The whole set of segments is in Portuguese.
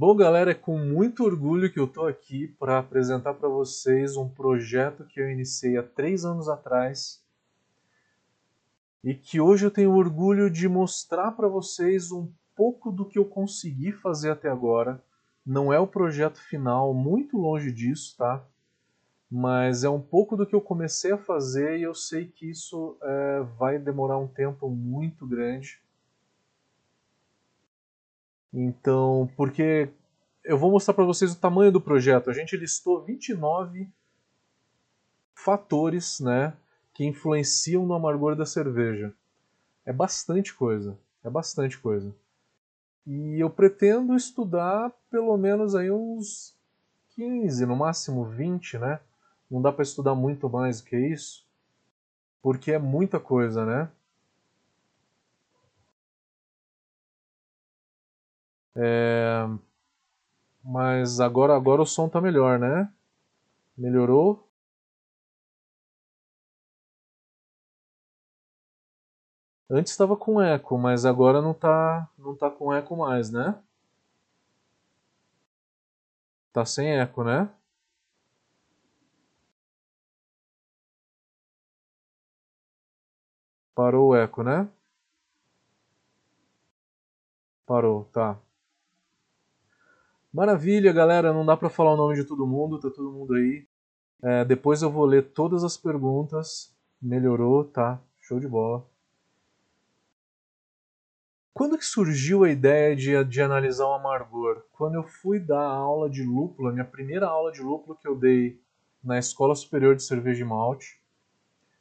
Bom, galera, é com muito orgulho que eu estou aqui para apresentar para vocês um projeto que eu iniciei há três anos atrás e que hoje eu tenho orgulho de mostrar para vocês um pouco do que eu consegui fazer até agora. Não é o projeto final, muito longe disso, tá? Mas é um pouco do que eu comecei a fazer e eu sei que isso é, vai demorar um tempo muito grande então, porque eu vou mostrar para vocês o tamanho do projeto. A gente listou 29 fatores, né, que influenciam no amargor da cerveja. É bastante coisa, é bastante coisa. E eu pretendo estudar pelo menos aí uns 15, no máximo 20, né? Não dá para estudar muito mais do que isso, porque é muita coisa, né? É... Mas agora, agora o som tá melhor, né? Melhorou? Antes estava com eco, mas agora não tá, não tá com eco mais, né? Tá sem eco, né? Parou o eco, né? Parou, tá. Maravilha, galera. Não dá para falar o nome de todo mundo, tá todo mundo aí. É, depois eu vou ler todas as perguntas. Melhorou, tá? Show de bola. Quando que surgiu a ideia de, de analisar o amargor? Quando eu fui dar aula de lúpulo, a minha primeira aula de lúpulo que eu dei na Escola Superior de Cerveja e Malte.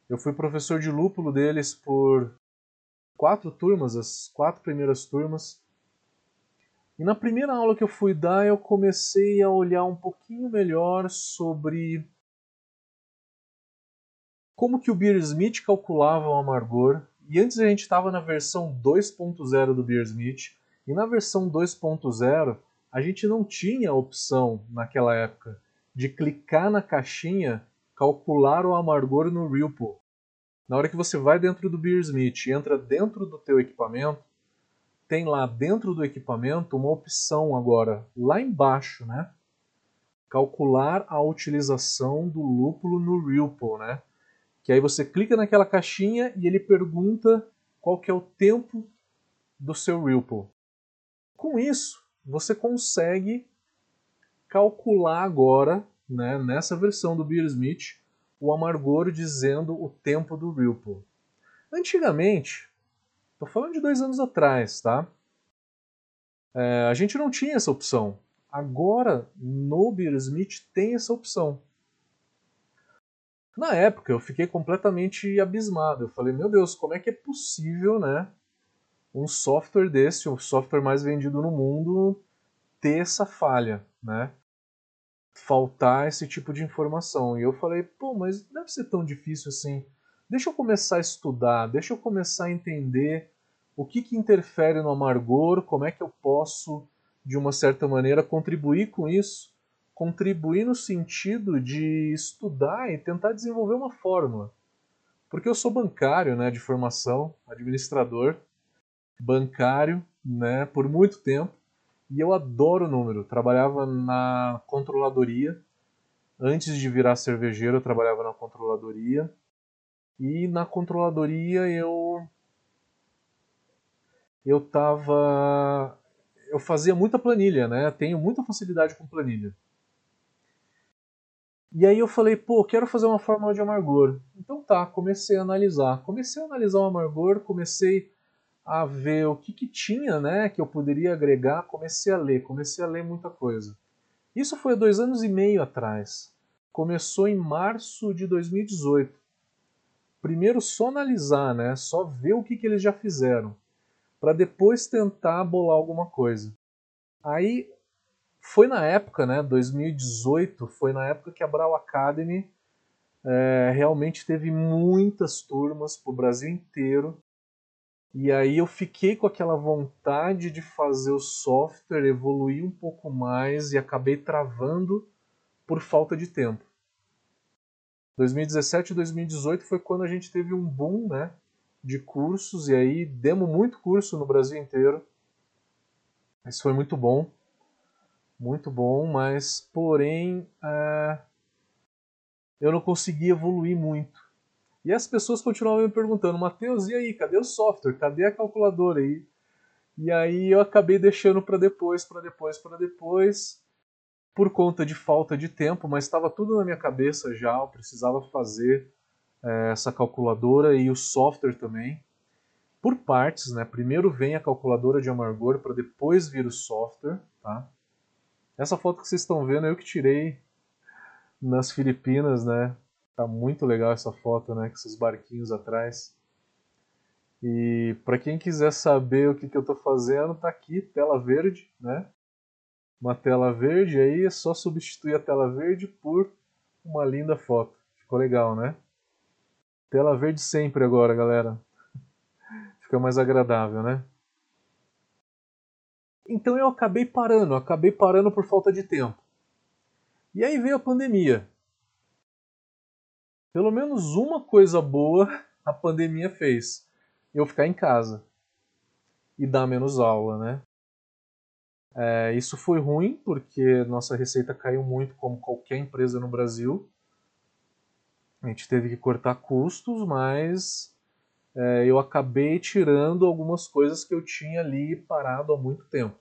Eu fui professor de lúpulo deles por quatro turmas, as quatro primeiras turmas. E na primeira aula que eu fui dar, eu comecei a olhar um pouquinho melhor sobre como que o Beersmith calculava o amargor. E antes a gente estava na versão 2.0 do Beersmith, e na versão 2.0 a gente não tinha a opção naquela época de clicar na caixinha calcular o amargor no Ripple. Na hora que você vai dentro do Beersmith e entra dentro do teu equipamento, tem lá dentro do equipamento uma opção agora, lá embaixo, né? Calcular a utilização do lúpulo no Ripple, né? Que aí você clica naquela caixinha e ele pergunta qual que é o tempo do seu Ripple. Com isso, você consegue calcular agora, né, nessa versão do Beersmith, o amargor dizendo o tempo do Ripple. Antigamente, Estou falando de dois anos atrás, tá? É, a gente não tinha essa opção. Agora, no Beersmith tem essa opção. Na época, eu fiquei completamente abismado. Eu falei, meu Deus, como é que é possível, né? Um software desse, o software mais vendido no mundo, ter essa falha, né? Faltar esse tipo de informação. E eu falei, pô, mas deve ser tão difícil assim deixa eu começar a estudar, deixa eu começar a entender o que, que interfere no amargor, como é que eu posso, de uma certa maneira, contribuir com isso, contribuir no sentido de estudar e tentar desenvolver uma fórmula. Porque eu sou bancário, né, de formação, administrador, bancário, né, por muito tempo, e eu adoro número. Trabalhava na controladoria. Antes de virar cervejeiro, eu trabalhava na controladoria e na controladoria eu eu tava eu fazia muita planilha, né? Tenho muita facilidade com planilha. E aí eu falei, pô, quero fazer uma fórmula de amargor. Então tá, comecei a analisar. Comecei a analisar o amargor, comecei a ver o que, que tinha, né, que eu poderia agregar. Comecei a ler, comecei a ler muita coisa. Isso foi dois anos e meio atrás. Começou em março de 2018 primeiro só analisar, né? Só ver o que, que eles já fizeram, para depois tentar bolar alguma coisa. Aí foi na época, né? 2018, foi na época que a Brau Academy é, realmente teve muitas turmas para o Brasil inteiro. E aí eu fiquei com aquela vontade de fazer o software evoluir um pouco mais e acabei travando por falta de tempo. 2017 e 2018 foi quando a gente teve um boom né, de cursos, e aí demos muito curso no Brasil inteiro. Isso foi muito bom. muito bom, mas porém é, eu não consegui evoluir muito. E as pessoas continuavam me perguntando, Matheus, e aí, cadê o software? Cadê a calculadora aí? E aí eu acabei deixando para depois, para depois, para depois, por conta de falta de tempo, mas estava tudo na minha cabeça já, eu precisava fazer é, essa calculadora e o software também. Por partes, né? Primeiro vem a calculadora de amargor para depois vir o software, tá? Essa foto que vocês estão vendo eu que tirei nas Filipinas, né? Tá muito legal essa foto, né? Com esses barquinhos atrás. E para quem quiser saber o que, que eu estou fazendo, tá aqui, tela verde, né? Uma tela verde aí, é só substituir a tela verde por uma linda foto. Ficou legal, né? Tela verde sempre agora, galera. Fica mais agradável, né? Então eu acabei parando, acabei parando por falta de tempo. E aí veio a pandemia. Pelo menos uma coisa boa a pandemia fez eu ficar em casa e dar menos aula, né? É, isso foi ruim porque nossa receita caiu muito, como qualquer empresa no Brasil. A gente teve que cortar custos, mas é, eu acabei tirando algumas coisas que eu tinha ali parado há muito tempo.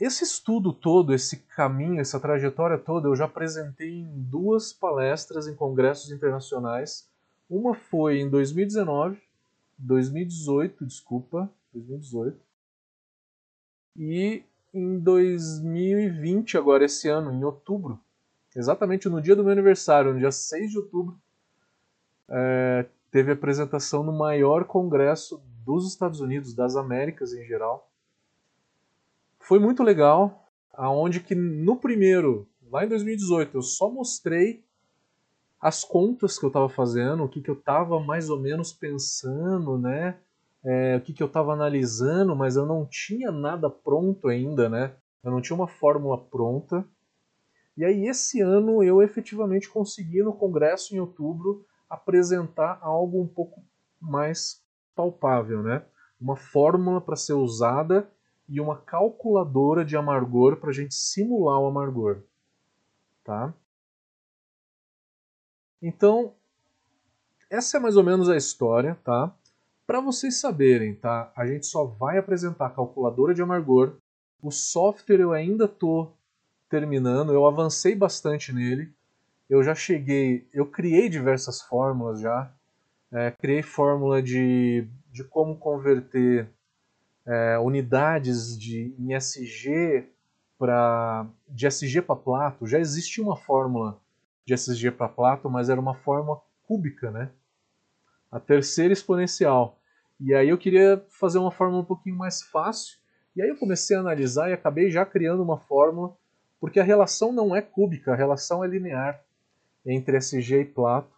Esse estudo todo, esse caminho, essa trajetória toda, eu já apresentei em duas palestras em congressos internacionais uma foi em 2019, 2018, desculpa, 2018. E em 2020, agora esse ano, em outubro, exatamente no dia do meu aniversário, no dia 6 de outubro, é, teve apresentação no maior congresso dos Estados Unidos, das Américas em geral. Foi muito legal, aonde que no primeiro, lá em 2018, eu só mostrei as contas que eu estava fazendo, o que, que eu estava mais ou menos pensando, né? É, o que, que eu estava analisando, mas eu não tinha nada pronto ainda, né? Eu não tinha uma fórmula pronta. E aí esse ano eu efetivamente consegui no congresso em outubro apresentar algo um pouco mais palpável, né? Uma fórmula para ser usada e uma calculadora de amargor para a gente simular o amargor, tá? Então, essa é mais ou menos a história, tá? Para vocês saberem, tá? A gente só vai apresentar a calculadora de amargor. O software eu ainda tô terminando, eu avancei bastante nele. Eu já cheguei, eu criei diversas fórmulas já. É, criei fórmula de, de como converter é, unidades de, em SG para de SG para plato. Já existia uma fórmula de SSG para Plato, mas era uma forma cúbica, né? A terceira exponencial. E aí eu queria fazer uma fórmula um pouquinho mais fácil. E aí eu comecei a analisar e acabei já criando uma fórmula, porque a relação não é cúbica, a relação é linear entre SG e Plato.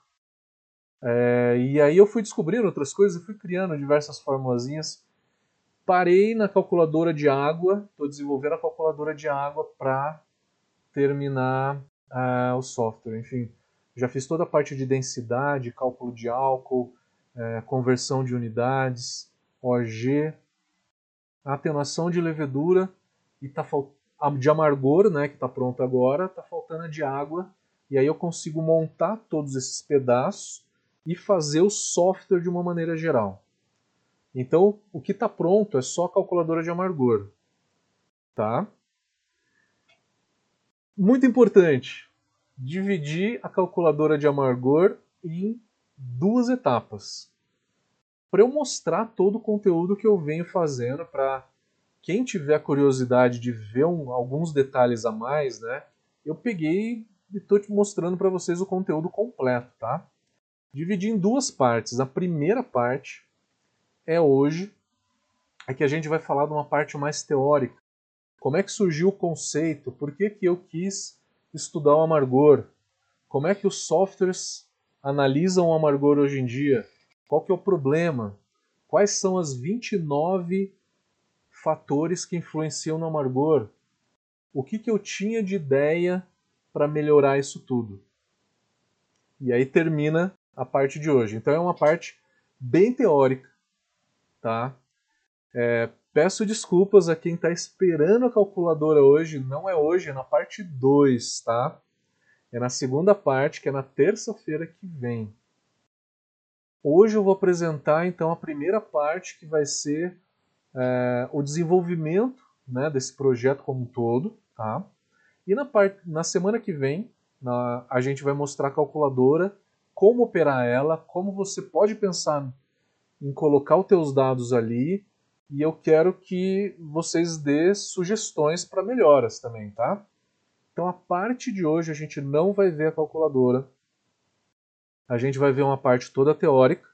É, e aí eu fui descobrindo outras coisas e fui criando diversas formulazinhas. Parei na calculadora de água, estou desenvolvendo a calculadora de água para terminar uh, o software. Enfim, já fiz toda a parte de densidade, cálculo de álcool, uh, conversão de unidades, OG, atenuação de levedura e tá de amargor, né, que está pronto agora, está faltando de água. E aí eu consigo montar todos esses pedaços e fazer o software de uma maneira geral. Então, o que está pronto é só a calculadora de amargor. Tá? Muito importante, dividir a calculadora de amargor em duas etapas. Para eu mostrar todo o conteúdo que eu venho fazendo para quem tiver curiosidade de ver um, alguns detalhes a mais, né? Eu peguei e estou te mostrando para vocês o conteúdo completo, tá? Dividi em duas partes. A primeira parte é hoje, é que a gente vai falar de uma parte mais teórica, como é que surgiu o conceito? Por que, que eu quis estudar o amargor? Como é que os softwares analisam o amargor hoje em dia? Qual que é o problema? Quais são as 29 fatores que influenciam no amargor? O que, que eu tinha de ideia para melhorar isso tudo? E aí termina a parte de hoje. Então é uma parte bem teórica, tá? É, peço desculpas a quem está esperando a calculadora hoje. Não é hoje, é na parte 2, tá? É na segunda parte, que é na terça-feira que vem. Hoje eu vou apresentar então a primeira parte, que vai ser é, o desenvolvimento né, desse projeto como um todo. Tá? E na, parte, na semana que vem, na, a gente vai mostrar a calculadora, como operar ela, como você pode pensar em colocar os teus dados ali, e eu quero que vocês dê sugestões para melhoras também, tá? Então a parte de hoje a gente não vai ver a calculadora, a gente vai ver uma parte toda teórica,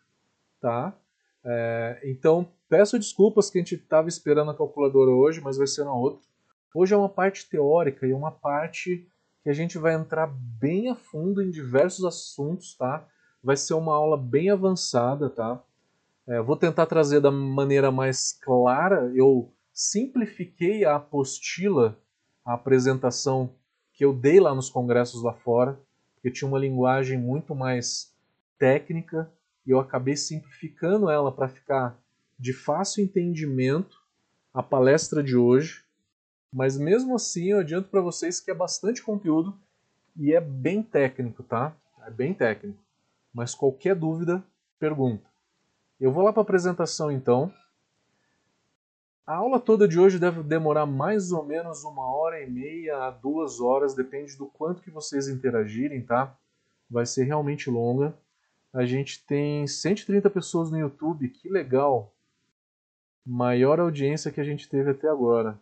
tá? É, então peço desculpas que a gente estava esperando a calculadora hoje, mas vai ser na outra. Hoje é uma parte teórica e uma parte que a gente vai entrar bem a fundo em diversos assuntos, tá? Vai ser uma aula bem avançada, tá? É, vou tentar trazer da maneira mais clara. Eu simplifiquei a apostila, a apresentação que eu dei lá nos congressos lá fora, porque tinha uma linguagem muito mais técnica e eu acabei simplificando ela para ficar de fácil entendimento a palestra de hoje. Mas mesmo assim, eu adianto para vocês que é bastante conteúdo e é bem técnico, tá? É bem técnico. Mas qualquer dúvida, pergunta. Eu vou lá para a apresentação então. A aula toda de hoje deve demorar mais ou menos uma hora e meia a duas horas, depende do quanto que vocês interagirem, tá? Vai ser realmente longa. A gente tem 130 pessoas no YouTube, que legal! Maior audiência que a gente teve até agora.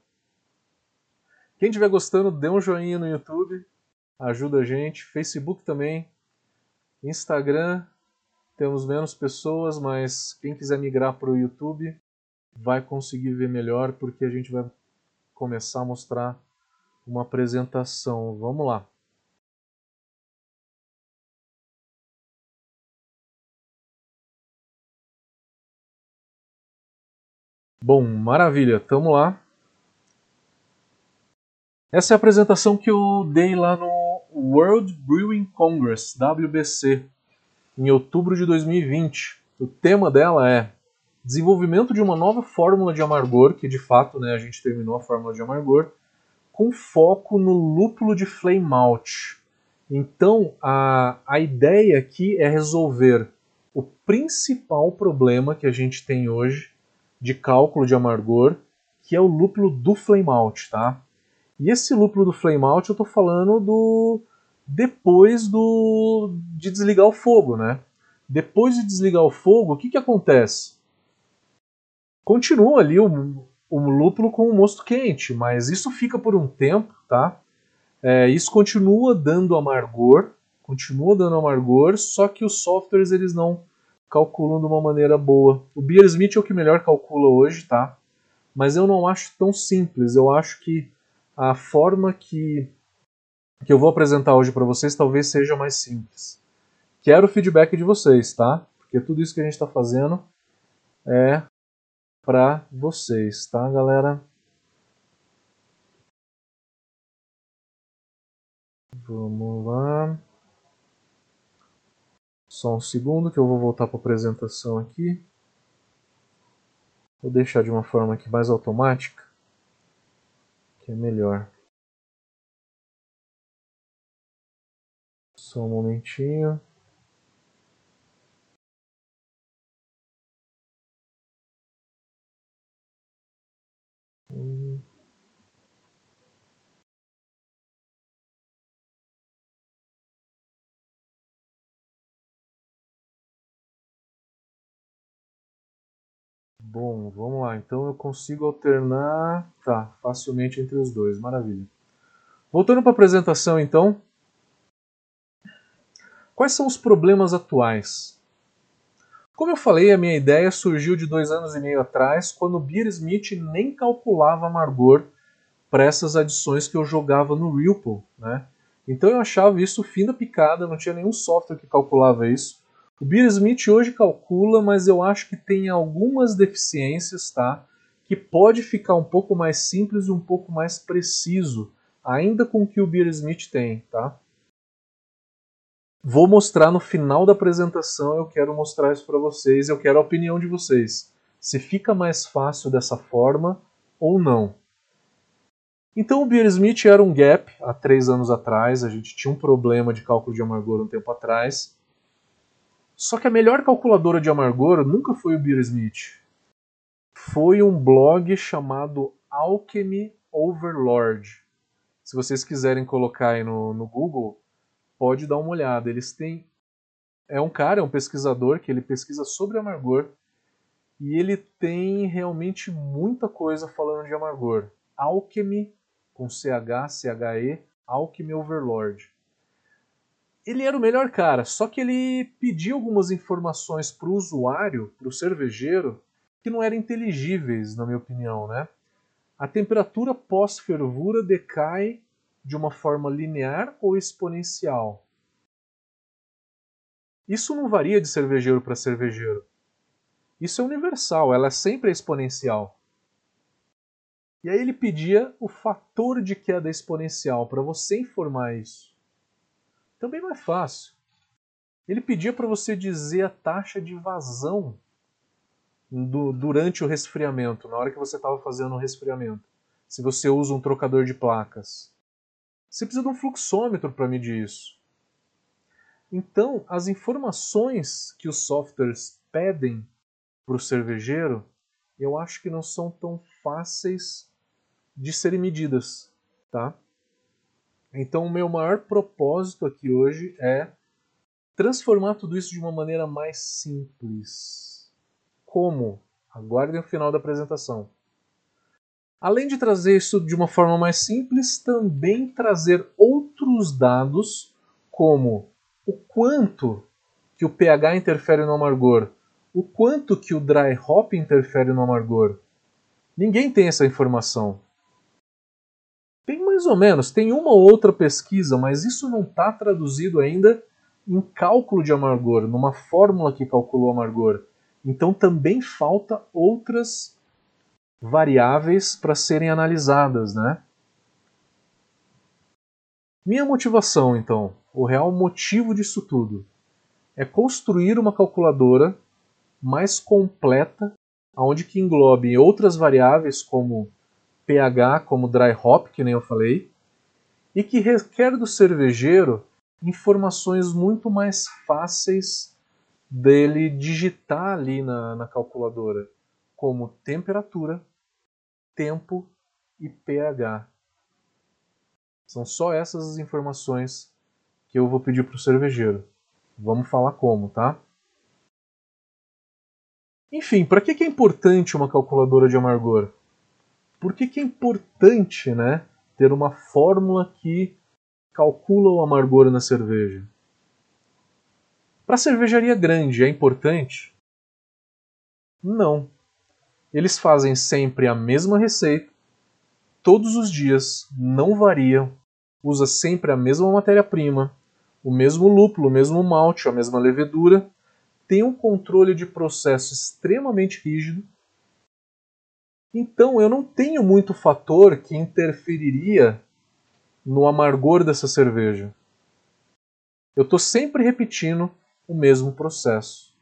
Quem estiver gostando, dê um joinha no YouTube, ajuda a gente. Facebook também. Instagram, temos menos pessoas, mas quem quiser migrar para o YouTube vai conseguir ver melhor, porque a gente vai começar a mostrar uma apresentação. Vamos lá. Bom, maravilha, tamo lá. Essa é a apresentação que eu dei lá no World Brewing Congress, WBC, em outubro de 2020. O tema dela é desenvolvimento de uma nova fórmula de amargor, que de fato né, a gente terminou a fórmula de amargor, com foco no lúpulo de flame malt. Então, a, a ideia aqui é resolver o principal problema que a gente tem hoje de cálculo de amargor, que é o lúpulo do flame out, tá? E esse lúpulo do flame out eu estou falando do depois do de desligar o fogo, né? Depois de desligar o fogo, o que, que acontece? Continua ali o, o lúpulo com o mosto quente, mas isso fica por um tempo, tá? É, isso continua dando amargor, continua dando amargor, só que os softwares eles não calculam de uma maneira boa. O Beer Smith é o que melhor calcula hoje, tá? Mas eu não acho tão simples. Eu acho que a forma que, que eu vou apresentar hoje para vocês talvez seja mais simples. Quero o feedback de vocês, tá? Porque tudo isso que a gente está fazendo é para vocês, tá, galera? Vamos lá. Só um segundo que eu vou voltar para a apresentação aqui. Vou deixar de uma forma aqui mais automática, que é melhor. Só um momentinho. Bom, vamos lá. Então eu consigo alternar tá, facilmente entre os dois. Maravilha. Voltando para a apresentação, então. Quais são os problemas atuais? Como eu falei, a minha ideia surgiu de dois anos e meio atrás, quando Beer Smith nem calculava amargor para essas adições que eu jogava no Ripple. Né? Então eu achava isso fina picada, não tinha nenhum software que calculava isso. O Beer Smith hoje calcula, mas eu acho que tem algumas deficiências, tá? Que pode ficar um pouco mais simples e um pouco mais preciso, ainda com o que o Beer Smith tem, tá? Vou mostrar no final da apresentação, eu quero mostrar isso para vocês, eu quero a opinião de vocês. se fica mais fácil dessa forma ou não. Então o Beer Smith era um gap há três anos atrás, a gente tinha um problema de cálculo de amargor um tempo atrás. Só que a melhor calculadora de amargor nunca foi o Beer Smith. Foi um blog chamado Alchemy Overlord. Se vocês quiserem colocar aí no, no Google, pode dar uma olhada. Eles têm. É um cara, é um pesquisador que ele pesquisa sobre amargor e ele tem realmente muita coisa falando de amargor. Alchemy com CH, CHE, Alchemy Overlord. Ele era o melhor cara, só que ele pedia algumas informações para o usuário, para o cervejeiro, que não eram inteligíveis, na minha opinião, né? A temperatura pós-fervura decai de uma forma linear ou exponencial. Isso não varia de cervejeiro para cervejeiro. Isso é universal, ela é sempre exponencial. E aí ele pedia o fator de queda exponencial para você informar isso. Também não é fácil. Ele pedia para você dizer a taxa de vazão do, durante o resfriamento, na hora que você estava fazendo o resfriamento. Se você usa um trocador de placas. Você precisa de um fluxômetro para medir isso. Então, as informações que os softwares pedem para o cervejeiro, eu acho que não são tão fáceis de serem medidas, tá? Então, o meu maior propósito aqui hoje é transformar tudo isso de uma maneira mais simples. Como? Aguardem o final da apresentação. Além de trazer isso de uma forma mais simples, também trazer outros dados, como o quanto que o pH interfere no amargor, o quanto que o dry hop interfere no amargor. Ninguém tem essa informação. Mais ou menos, tem uma ou outra pesquisa, mas isso não está traduzido ainda em cálculo de amargor, numa fórmula que calculou amargor. Então também falta outras variáveis para serem analisadas, né? Minha motivação, então, o real motivo disso tudo, é construir uma calculadora mais completa, onde que englobe outras variáveis como pH, como dry hop, que nem eu falei, e que requer do cervejeiro informações muito mais fáceis dele digitar ali na, na calculadora, como temperatura, tempo e pH. São só essas as informações que eu vou pedir para o cervejeiro. Vamos falar como, tá? Enfim, para que é importante uma calculadora de amargor? Por que, que é importante né, ter uma fórmula que calcula o amargor na cerveja? Para cervejaria grande é importante? Não. Eles fazem sempre a mesma receita, todos os dias, não variam, usa sempre a mesma matéria-prima, o mesmo lúpulo, o mesmo malte, a mesma levedura tem um controle de processo extremamente rígido. Então eu não tenho muito fator que interferiria no amargor dessa cerveja. Eu estou sempre repetindo o mesmo processo.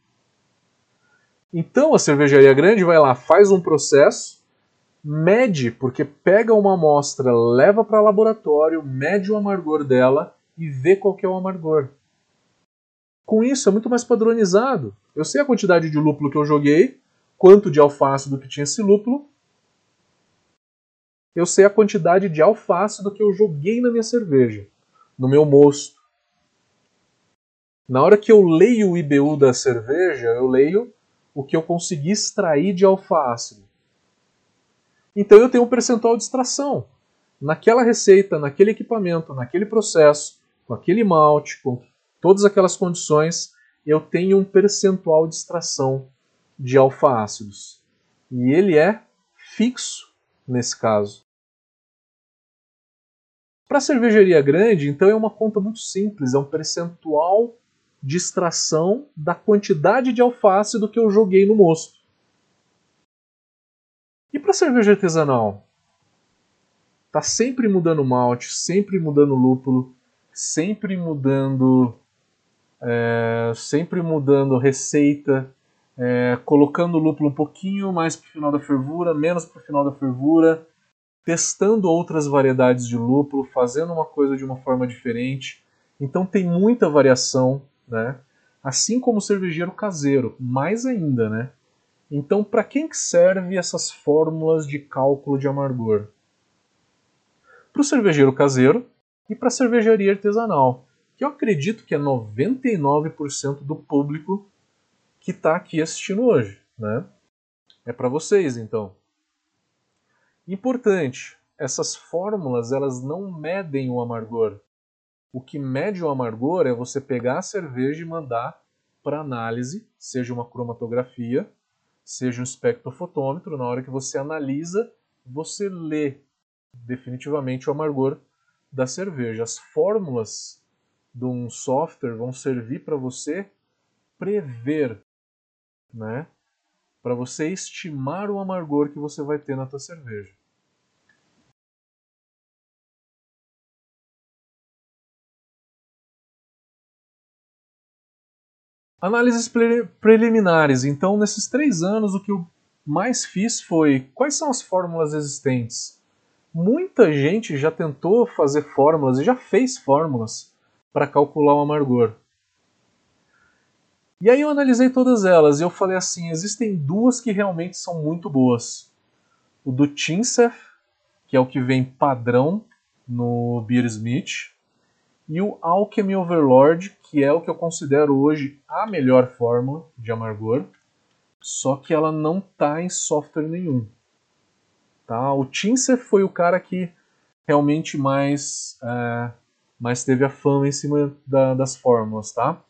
Então a cervejaria grande vai lá, faz um processo, mede, porque pega uma amostra, leva para laboratório, mede o amargor dela e vê qual é o amargor. Com isso é muito mais padronizado. Eu sei a quantidade de lúpulo que eu joguei, quanto de alfácido que tinha esse lúpulo. Eu sei a quantidade de alfácido que eu joguei na minha cerveja, no meu mosto. Na hora que eu leio o IBU da cerveja, eu leio o que eu consegui extrair de alfa-ácido. Então eu tenho um percentual de extração. Naquela receita, naquele equipamento, naquele processo, com aquele malte, com todas aquelas condições, eu tenho um percentual de extração de alfa-ácidos. E ele é fixo nesse caso. Para cervejaria grande, então é uma conta muito simples, é um percentual de extração da quantidade de alface do que eu joguei no mosto. E para cerveja artesanal? Tá sempre mudando malte, sempre mudando lúpulo, sempre mudando é, sempre mudando receita, é, colocando o lúpulo um pouquinho mais para o final da fervura, menos para o final da fervura, testando outras variedades de lúpulo, fazendo uma coisa de uma forma diferente. Então tem muita variação, né? Assim como o cervejeiro caseiro, mais ainda, né? Então, para quem que serve essas fórmulas de cálculo de amargor? Para o cervejeiro caseiro e para a cervejaria artesanal, que eu acredito que é 99% do público que está aqui assistindo hoje, né? É para vocês, então. Importante, essas fórmulas elas não medem o amargor. O que mede o amargor é você pegar a cerveja e mandar para análise, seja uma cromatografia, seja um espectrofotômetro. Na hora que você analisa, você lê definitivamente o amargor da cerveja. As fórmulas de um software vão servir para você prever, né? Para você estimar o amargor que você vai ter na tua cerveja. Análises pre preliminares. Então, nesses três anos, o que eu mais fiz foi quais são as fórmulas existentes. Muita gente já tentou fazer fórmulas e já fez fórmulas para calcular o amargor. E aí eu analisei todas elas e eu falei assim, existem duas que realmente são muito boas. O do Tinsef, que é o que vem padrão no Beersmith, e o Alchemy Overlord, que é o que eu considero hoje a melhor fórmula de amargor, só que ela não está em software nenhum. Tá? O Tinser foi o cara que realmente mais, é, mais teve a fama em cima da, das fórmulas. Tá?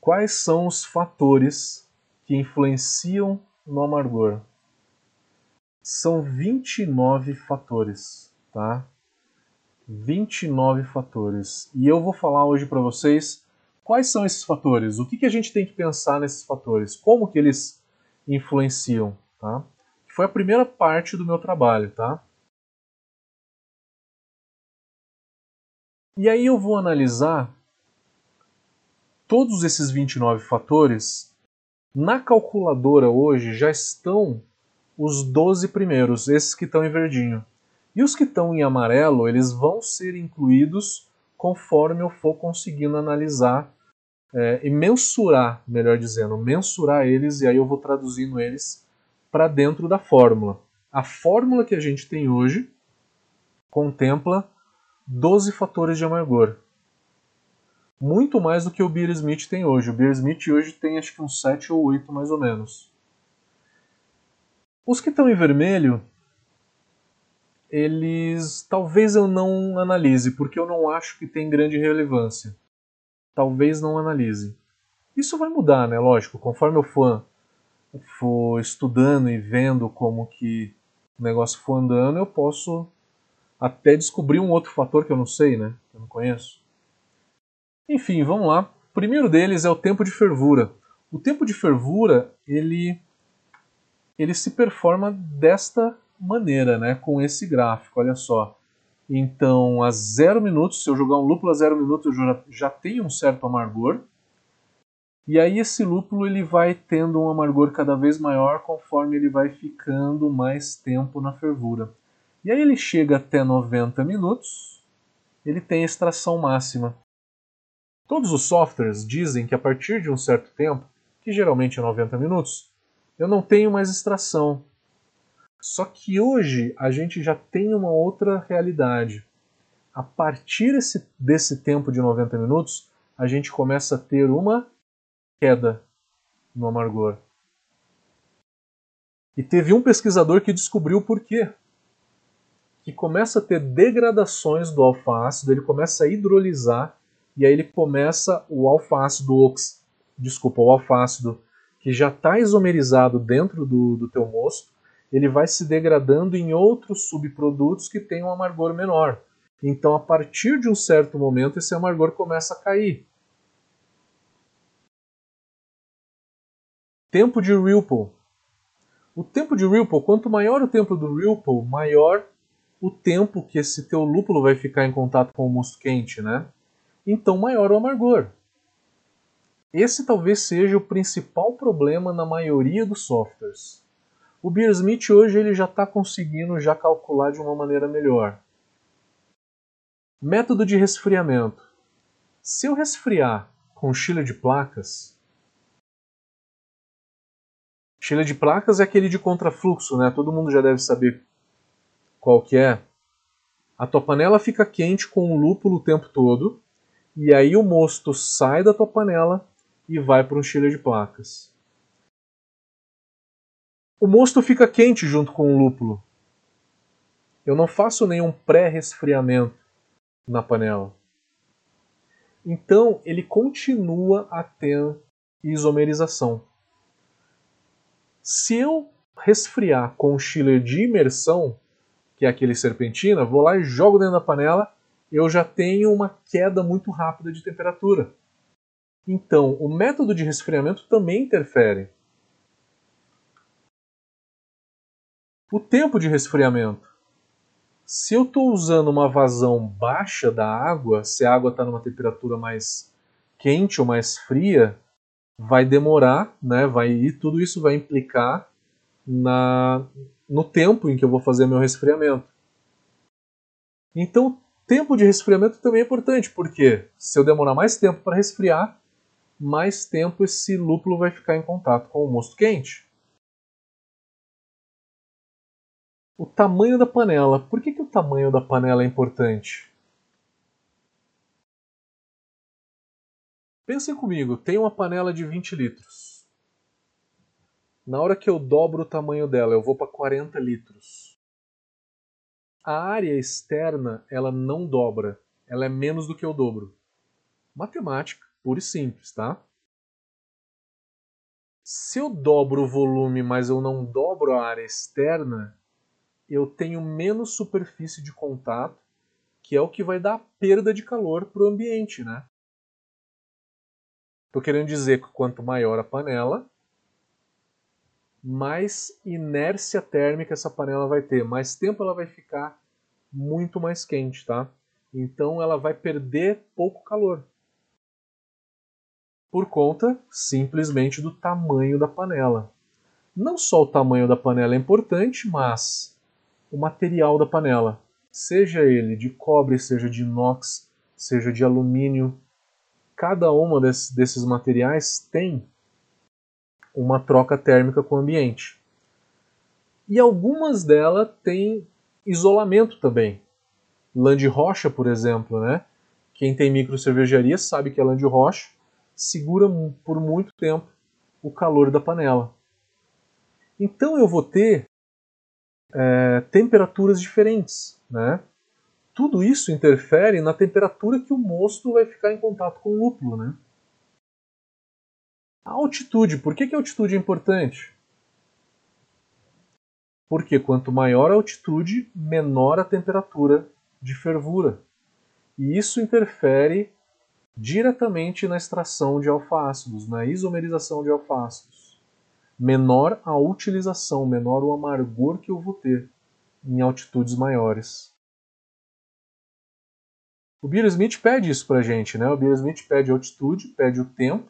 Quais são os fatores que influenciam no amargor? São 29 fatores, tá? 29 fatores. E eu vou falar hoje para vocês quais são esses fatores, o que, que a gente tem que pensar nesses fatores, como que eles influenciam, tá? Foi a primeira parte do meu trabalho, tá? E aí eu vou analisar todos esses 29 fatores. Na calculadora hoje já estão os 12 primeiros, esses que estão em verdinho. E os que estão em amarelo, eles vão ser incluídos conforme eu for conseguindo analisar é, e mensurar, melhor dizendo, mensurar eles e aí eu vou traduzindo eles para dentro da fórmula. A fórmula que a gente tem hoje contempla 12 fatores de amargor. Muito mais do que o Beer Smith tem hoje. O Beer Smith hoje tem acho que uns 7 ou 8 mais ou menos. Os que estão em vermelho eles talvez eu não analise, porque eu não acho que tem grande relevância. Talvez não analise. Isso vai mudar, né? Lógico, conforme eu for, for estudando e vendo como que o negócio for andando, eu posso até descobrir um outro fator que eu não sei, né? Que eu não conheço. Enfim, vamos lá. O primeiro deles é o tempo de fervura. O tempo de fervura, ele ele se performa desta maneira, né, com esse gráfico, olha só. Então, a 0 minutos, se eu jogar um lúpulo a 0 minutos, eu já, já tenho um certo amargor. E aí esse lúpulo ele vai tendo um amargor cada vez maior conforme ele vai ficando mais tempo na fervura. E aí ele chega até 90 minutos, ele tem extração máxima. Todos os softwares dizem que a partir de um certo tempo, que geralmente é 90 minutos, eu não tenho mais extração. Só que hoje a gente já tem uma outra realidade. A partir desse, tempo de 90 minutos, a gente começa a ter uma queda no amargor. E teve um pesquisador que descobriu por quê. Que começa a ter degradações do alfa-ácido, ele começa a hidrolisar e aí ele começa o alfa-ácido ox, desculpa, o alfa-ácido que já está isomerizado dentro do, do teu mosto, ele vai se degradando em outros subprodutos que têm um amargor menor. Então, a partir de um certo momento, esse amargor começa a cair. Tempo de Ripple. O tempo de Ripple, quanto maior o tempo do Ripple, maior o tempo que esse teu lúpulo vai ficar em contato com o mosto quente, né? Então, maior o amargor. Esse talvez seja o principal problema na maioria dos softwares. O Beersmith hoje ele já está conseguindo já calcular de uma maneira melhor. Método de resfriamento. Se eu resfriar com chile de placas, chile de placas é aquele de contrafluxo, né? Todo mundo já deve saber qual que é. A tua panela fica quente com o lúpulo o tempo todo, e aí o mosto sai da tua panela e vai para um chile de placas. O mosto fica quente junto com o lúpulo. Eu não faço nenhum pré-resfriamento na panela. Então ele continua a ter isomerização. Se eu resfriar com o chiller de imersão, que é aquele serpentina, vou lá e jogo dentro da panela, eu já tenho uma queda muito rápida de temperatura. Então, o método de resfriamento também interfere. O tempo de resfriamento. Se eu estou usando uma vazão baixa da água, se a água está numa temperatura mais quente ou mais fria, vai demorar, né? Vai e tudo isso vai implicar na no tempo em que eu vou fazer meu resfriamento. Então, tempo de resfriamento também é importante, porque se eu demorar mais tempo para resfriar, mais tempo esse lúpulo vai ficar em contato com o mosto quente. O tamanho da panela. Por que, que o tamanho da panela é importante? Pensem comigo, tem uma panela de 20 litros. Na hora que eu dobro o tamanho dela, eu vou para 40 litros. A área externa, ela não dobra, ela é menos do que o dobro. Matemática, pura e simples, tá? Se eu dobro o volume, mas eu não dobro a área externa, eu tenho menos superfície de contato, que é o que vai dar perda de calor para o ambiente, né? Estou querendo dizer que quanto maior a panela, mais inércia térmica essa panela vai ter, mais tempo ela vai ficar muito mais quente, tá? Então ela vai perder pouco calor. Por conta simplesmente do tamanho da panela. Não só o tamanho da panela é importante, mas o material da panela, seja ele de cobre, seja de inox, seja de alumínio, cada desses, desses materiais tem uma troca térmica com o ambiente. E algumas delas têm isolamento também. Lã de rocha, por exemplo, né? Quem tem micro cervejaria sabe que a lã de rocha segura por muito tempo o calor da panela. Então eu vou ter é, temperaturas diferentes. Né? Tudo isso interfere na temperatura que o mosto vai ficar em contato com o lúpulo. Né? A altitude, por que, que a altitude é importante? Porque quanto maior a altitude, menor a temperatura de fervura. E isso interfere diretamente na extração de alfácidos, na isomerização de alfácidos menor a utilização, menor o amargor que eu vou ter em altitudes maiores. O Beer Smith pede isso pra gente, né? O Beer Smith pede altitude, pede o tempo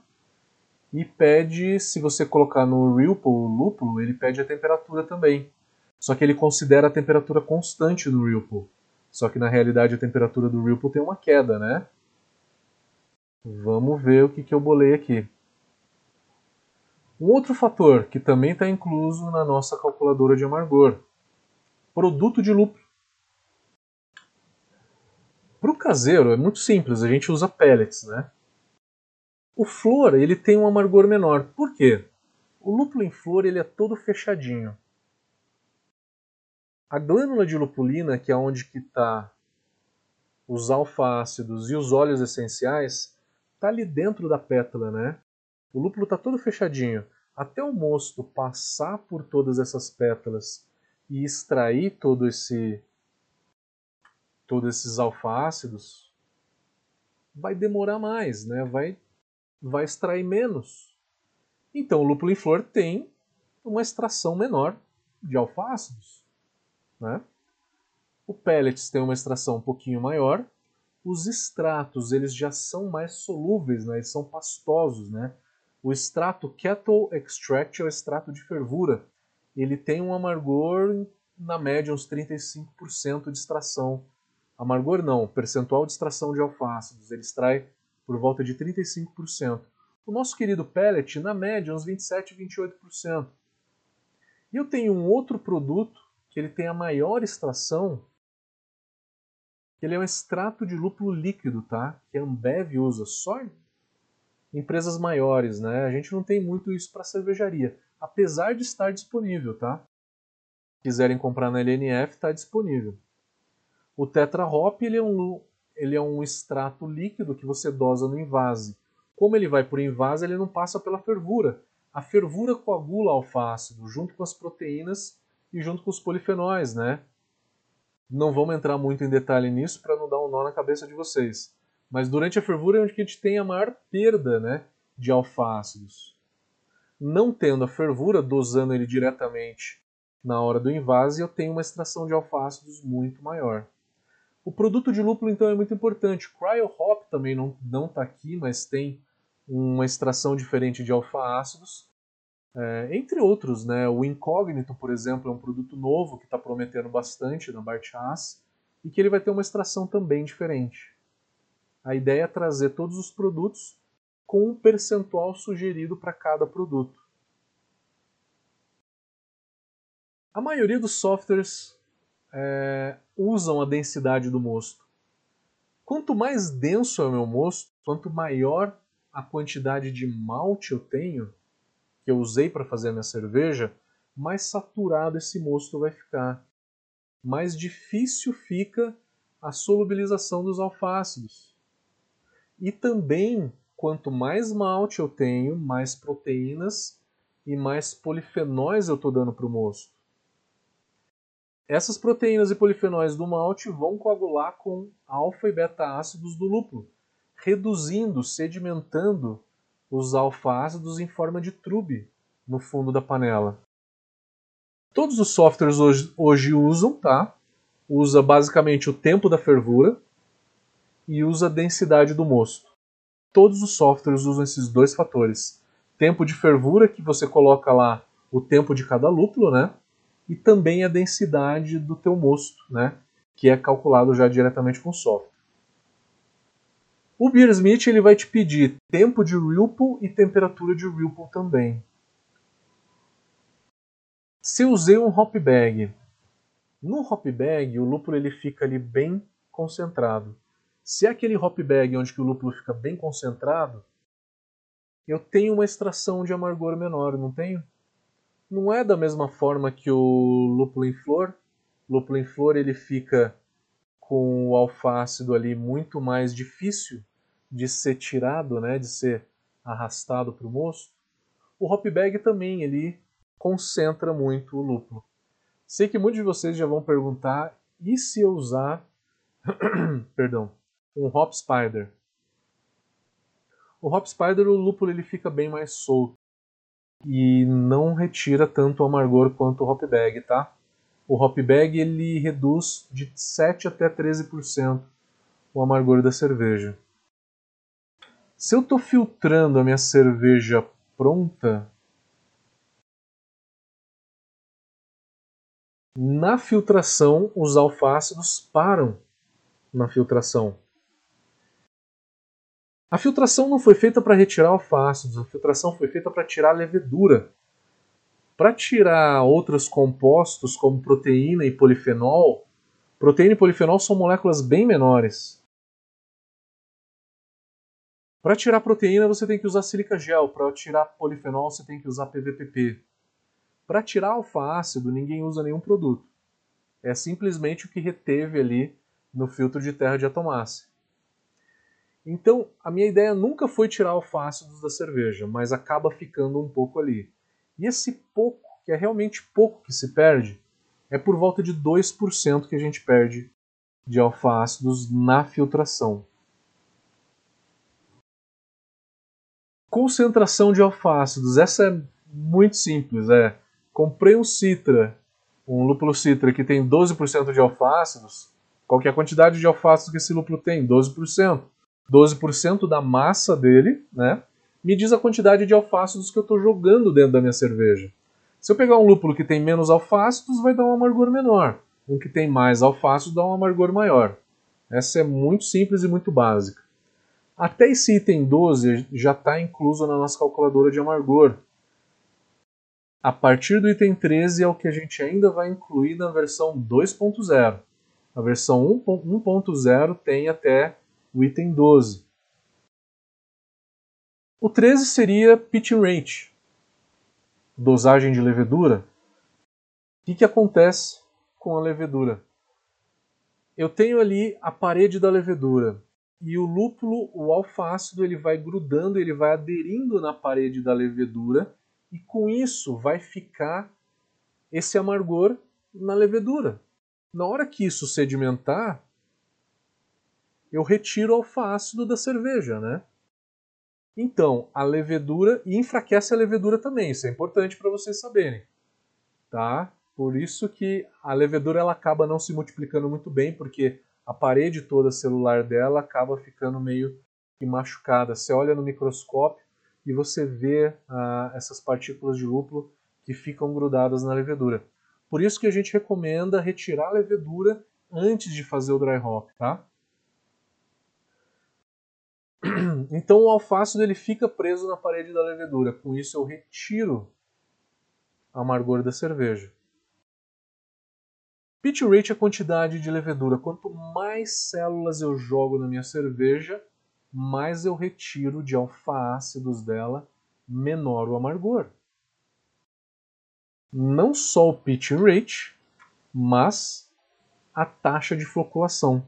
e pede, se você colocar no Ripple, o lúpulo, ele pede a temperatura também. Só que ele considera a temperatura constante no Ripple. Só que na realidade a temperatura do Ripple tem uma queda, né? Vamos ver o que, que eu bolei aqui. Um outro fator que também está incluso na nossa calculadora de amargor: produto de lúpulo. Para o caseiro é muito simples, a gente usa pellets, né? O flor ele tem um amargor menor. Por quê? O lúpulo em flor ele é todo fechadinho. A glândula de lupulina, que é onde que está os alfa-ácidos e os óleos essenciais, está ali dentro da pétala, né? O lúpulo está todo fechadinho. Até o mosto passar por todas essas pétalas e extrair todo esse todos esses alfa-ácidos, vai demorar mais, né? vai, vai extrair menos. Então o lúpulo em flor tem uma extração menor de alfa-ácidos. Né? O pellets tem uma extração um pouquinho maior, os extratos eles já são mais solúveis, né? eles são pastosos. Né? O extrato Kettle Extract é o extrato de fervura. Ele tem um amargor, na média, uns 35% de extração. Amargor não, percentual de extração de alfácidos. Ele extrai por volta de 35%. O nosso querido pellet, na média, uns 27, 28%. E eu tenho um outro produto que ele tem a maior extração, ele é um extrato de lúpulo líquido, tá? Que a Ambev usa só em empresas maiores, né? A gente não tem muito isso para cervejaria, apesar de estar disponível, tá? Se quiserem comprar na LNF, está disponível. O Tetra Hop ele é, um, ele é um extrato líquido que você dosa no invase. Como ele vai por invase, ele não passa pela fervura. A fervura coagula alfácido junto com as proteínas e junto com os polifenóis, né? Não vamos entrar muito em detalhe nisso para não dar um nó na cabeça de vocês. Mas durante a fervura é onde a gente tem a maior perda né, de alfácidos. Não tendo a fervura, dosando ele diretamente na hora do invase, eu tenho uma extração de alfácidos muito maior. O produto de lúpulo então é muito importante. Cryo Hop também não está aqui, mas tem uma extração diferente de alfa-ácidos. É, entre outros, né? o Incógnito, por exemplo, é um produto novo que está prometendo bastante na Bartchas e que ele vai ter uma extração também diferente. A ideia é trazer todos os produtos com um percentual sugerido para cada produto. A maioria dos softwares é, usam a densidade do mosto. Quanto mais denso é o meu mosto, quanto maior a quantidade de malte eu tenho, que eu usei para fazer a minha cerveja, mais saturado esse mosto vai ficar. Mais difícil fica a solubilização dos alfácidos. E também, quanto mais malte eu tenho, mais proteínas e mais polifenóis eu estou dando para o mosto. Essas proteínas e polifenóis do malte vão coagular com alfa e beta ácidos do lúpulo, reduzindo, sedimentando os alfa-ácidos em forma de trube no fundo da panela. Todos os softwares hoje, hoje usam, tá? Usa basicamente o tempo da fervura e usa a densidade do mosto. Todos os softwares usam esses dois fatores. Tempo de fervura, que você coloca lá o tempo de cada lúpulo, né? E também a densidade do teu mosto, né? Que é calculado já diretamente com o software. O Beersmith ele vai te pedir tempo de Ripple e temperatura de Ripple também. Se eu usei um hop bag, no hop bag o lúpulo ele fica ali bem concentrado. Se é aquele hop bag onde que o lúpulo fica bem concentrado, eu tenho uma extração de amargor menor, não tenho? Não é da mesma forma que o lúpulo em flor. O lúpulo em flor ele fica com o alfácido ali muito mais difícil de ser tirado, né, de ser arrastado para o mosto, o hop bag também ele concentra muito o lúpulo. Sei que muitos de vocês já vão perguntar e se eu usar, perdão, um hop spider. O hop spider o lúpulo ele fica bem mais solto e não retira tanto o amargor quanto o hop bag, tá? O hop bag ele reduz de 7 até 13% o amargor da cerveja. Se eu estou filtrando a minha cerveja pronta, na filtração os alfácidos param na filtração. A filtração não foi feita para retirar alfácidos, a filtração foi feita para tirar levedura. Para tirar outros compostos como proteína e polifenol, proteína e polifenol são moléculas bem menores. Para tirar proteína, você tem que usar sílica gel. Para tirar polifenol, você tem que usar PVPP. Para tirar alfa-ácido, ninguém usa nenhum produto. É simplesmente o que reteve ali no filtro de terra de atomácia. Então, a minha ideia nunca foi tirar alfácidos da cerveja, mas acaba ficando um pouco ali. E esse pouco, que é realmente pouco que se perde, é por volta de 2% que a gente perde de alfácidos na filtração. Concentração de alfácidos. Essa é muito simples. É, comprei um Citra, um lúpulo Citra que tem 12% de alfácidos. Qual é a quantidade de alfácido que esse lúpulo tem? 12%. 12% da massa dele, né? Me diz a quantidade de alfácidos que eu estou jogando dentro da minha cerveja. Se eu pegar um lúpulo que tem menos alfácidos, vai dar um amargor menor. Um que tem mais alfácidos dá um amargor maior. Essa é muito simples e muito básica. Até esse item 12 já está incluso na nossa calculadora de amargor. A partir do item 13 é o que a gente ainda vai incluir na versão 2.0. A versão 1.0 tem até o item 12. O 13 seria pitch rate, dosagem de levedura. O que, que acontece com a levedura? Eu tenho ali a parede da levedura e o lúpulo, o alfácido, ele vai grudando, ele vai aderindo na parede da levedura e com isso vai ficar esse amargor na levedura. Na hora que isso sedimentar, eu retiro o alfácido da cerveja, né? Então, a levedura e enfraquece a levedura também, isso é importante para vocês saberem, tá? Por isso que a levedura ela acaba não se multiplicando muito bem, porque a parede toda celular dela acaba ficando meio que machucada. Você olha no microscópio e você vê ah, essas partículas de lúpulo que ficam grudadas na levedura. Por isso que a gente recomenda retirar a levedura antes de fazer o dry hop, tá? Então o alfácido ele fica preso na parede da levedura. Com isso eu retiro a amargor da cerveja. Pitch rate é a quantidade de levedura. Quanto mais células eu jogo na minha cerveja, mais eu retiro de alfa-ácidos dela, menor o amargor. Não só o pitch rate, mas a taxa de floculação.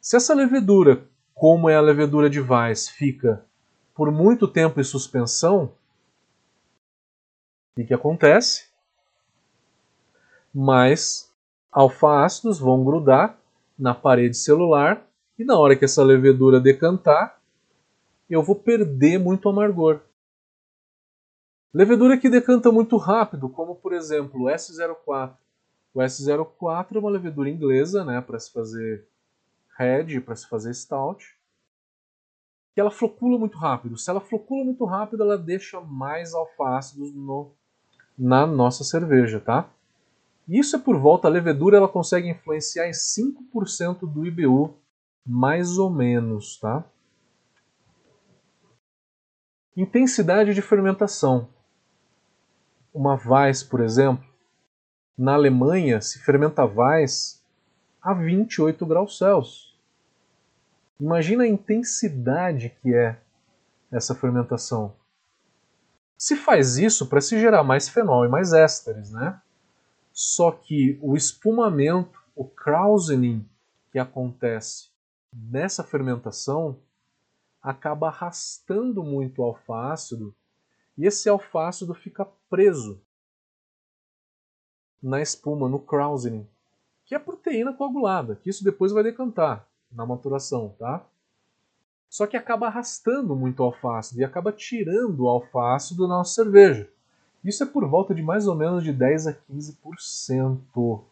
Se essa levedura como é a levedura de Weiss, fica por muito tempo em suspensão, o que, acontece? Mais alfa-ácidos vão grudar na parede celular e na hora que essa levedura decantar, eu vou perder muito amargor. Levedura que decanta muito rápido, como por exemplo o S04. O S04 é uma levedura inglesa, né, para se fazer red para se fazer stout, que ela flocula muito rápido. Se ela flocula muito rápido, ela deixa mais alfácidos no, na nossa cerveja, tá? Isso é por volta, a levedura ela consegue influenciar em 5% do IBU, mais ou menos, tá? Intensidade de fermentação. Uma Weiss, por exemplo, na Alemanha se fermenta Weiss a 28 graus Celsius. Imagina a intensidade que é essa fermentação. Se faz isso para se gerar mais fenol e mais ésteres, né? Só que o espumamento, o krausening que acontece nessa fermentação acaba arrastando muito o alfácido e esse alfácido fica preso na espuma, no krausening, que é proteína coagulada, que isso depois vai decantar na maturação, tá? Só que acaba arrastando muito o alfácido e acaba tirando o alfácido da nossa cerveja. Isso é por volta de mais ou menos de 10 a 15%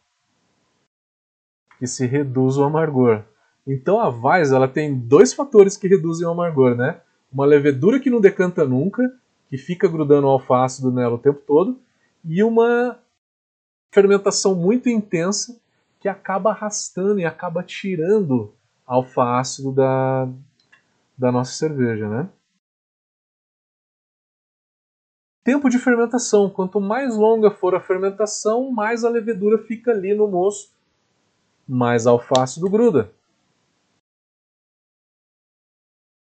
que se reduz o amargor. Então a Weiss ela tem dois fatores que reduzem o amargor, né? Uma levedura que não decanta nunca, que fica grudando o alfácido nela o tempo todo, e uma fermentação muito intensa que acaba arrastando e acaba tirando alfa-ácido da, da nossa cerveja, né? Tempo de fermentação. Quanto mais longa for a fermentação, mais a levedura fica ali no moço, mais alfa-ácido gruda.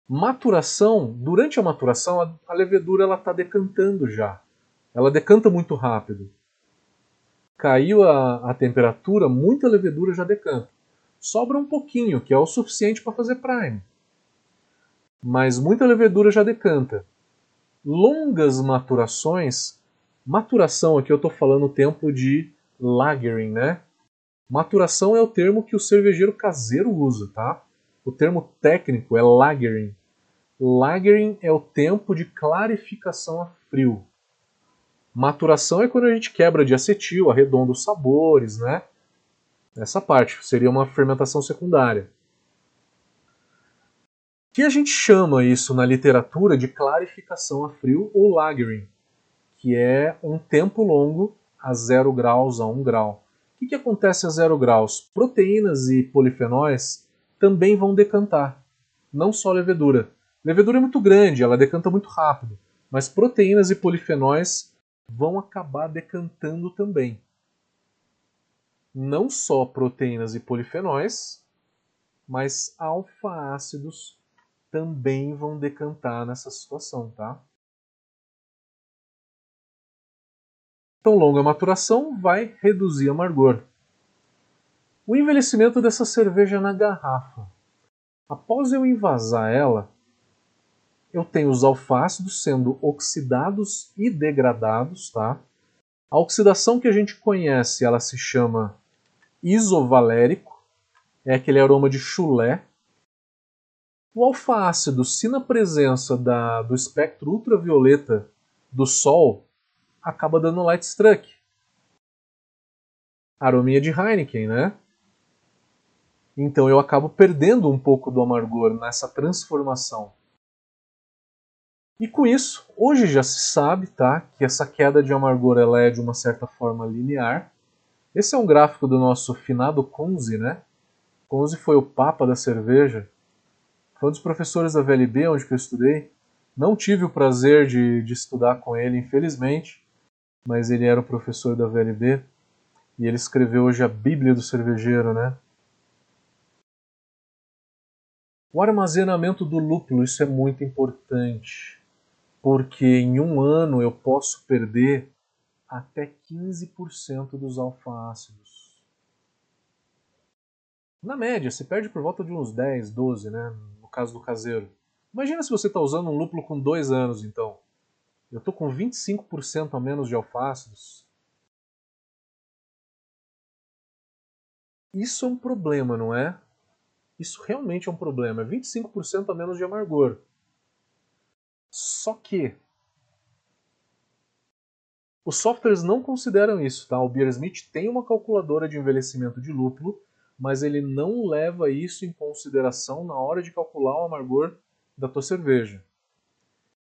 Maturação. Durante a maturação, a, levedura está decantando já. Ela decanta muito rápido. Caiu a, a temperatura, muita levedura já decanta sobra um pouquinho, que é o suficiente para fazer prime. Mas muita levedura já decanta. Longas maturações, maturação aqui eu estou falando o tempo de lagering, né? Maturação é o termo que o cervejeiro caseiro usa, tá? O termo técnico é lagering. Lagering é o tempo de clarificação a frio. Maturação é quando a gente quebra de acetil, arredonda os sabores, né? Essa parte seria uma fermentação secundária. Que a gente chama isso na literatura de clarificação a frio ou lagering, que é um tempo longo a 0 graus a 1 grau. O que, que acontece a 0 graus? Proteínas e polifenóis também vão decantar, não só levedura. Levedura é muito grande, ela decanta muito rápido, mas proteínas e polifenóis vão acabar decantando também. Não só proteínas e polifenóis, mas alfa-ácidos também vão decantar nessa situação, tá? Então, longa maturação vai reduzir amargor. O envelhecimento dessa cerveja na garrafa. Após eu envasar ela, eu tenho os alfácidos sendo oxidados e degradados, tá? A oxidação que a gente conhece, ela se chama isovalérico, é aquele aroma de chulé. O alfa-ácido, se na presença da, do espectro ultravioleta do Sol, acaba dando light struck. Arominha de Heineken, né? Então eu acabo perdendo um pouco do amargor nessa transformação. E com isso, hoje já se sabe tá, que essa queda de amargor ela é de uma certa forma linear. Esse é um gráfico do nosso finado Conze, né? Conze foi o papa da cerveja. Foi um dos professores da VLB onde eu estudei. Não tive o prazer de, de estudar com ele, infelizmente, mas ele era o professor da VLB e ele escreveu hoje a Bíblia do Cervejeiro, né? O armazenamento do lúpulo, isso é muito importante porque em um ano eu posso perder até 15% dos alfa-ácidos. Na média, você perde por volta de uns 10, 12, né? No caso do caseiro. Imagina se você está usando um lúpulo com 2 anos, então. Eu estou com 25% a menos de alfácidos. Isso é um problema, não é? Isso realmente é um problema. É 25% a menos de amargor. Só que os softwares não consideram isso, tá? O Beersmith tem uma calculadora de envelhecimento de lúpulo, mas ele não leva isso em consideração na hora de calcular o amargor da tua cerveja.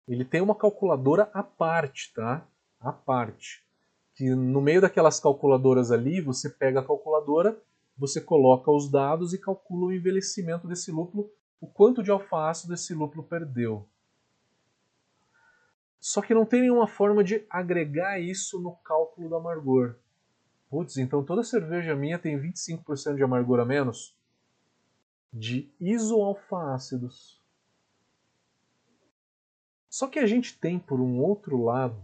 Ele tem uma calculadora à parte, tá? À parte. Que no meio daquelas calculadoras ali, você pega a calculadora, você coloca os dados e calcula o envelhecimento desse lúpulo, o quanto de alfa-ácido esse lúpulo perdeu. Só que não tem nenhuma forma de agregar isso no cálculo do amargor. Putz, então toda cerveja minha tem 25% de amargor a menos? De isoalfa-ácidos. Só que a gente tem, por um outro lado,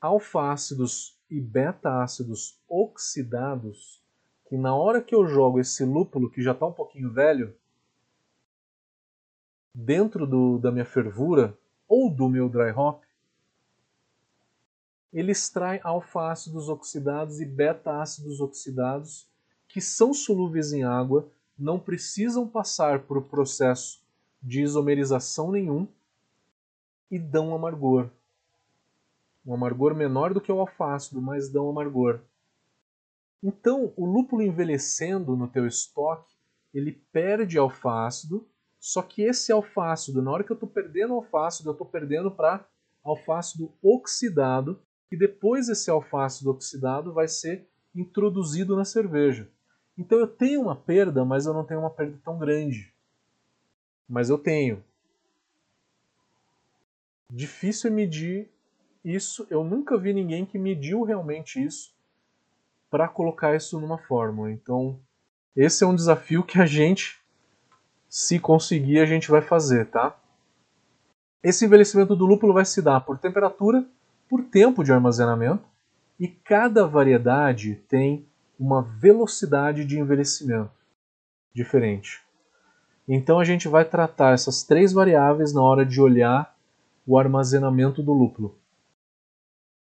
alfa-ácidos e beta-ácidos oxidados, que na hora que eu jogo esse lúpulo, que já está um pouquinho velho, dentro do, da minha fervura ou do meu dry hop, ele extrai alfa-ácidos oxidados e beta-ácidos oxidados que são solúveis em água, não precisam passar por processo de isomerização nenhum e dão amargor. Um amargor menor do que o alfácido, mas dão amargor. Então, o lúpulo envelhecendo no teu estoque, ele perde alfácido só que esse alfácido, na hora que eu estou perdendo alfácido, eu estou perdendo para alfácido oxidado, e depois esse alfácido oxidado vai ser introduzido na cerveja. Então eu tenho uma perda, mas eu não tenho uma perda tão grande. Mas eu tenho. Difícil é medir isso. Eu nunca vi ninguém que mediu realmente isso para colocar isso numa fórmula. Então, esse é um desafio que a gente se conseguir, a gente vai fazer, tá? Esse envelhecimento do lúpulo vai se dar por temperatura, por tempo de armazenamento, e cada variedade tem uma velocidade de envelhecimento diferente. Então a gente vai tratar essas três variáveis na hora de olhar o armazenamento do lúpulo.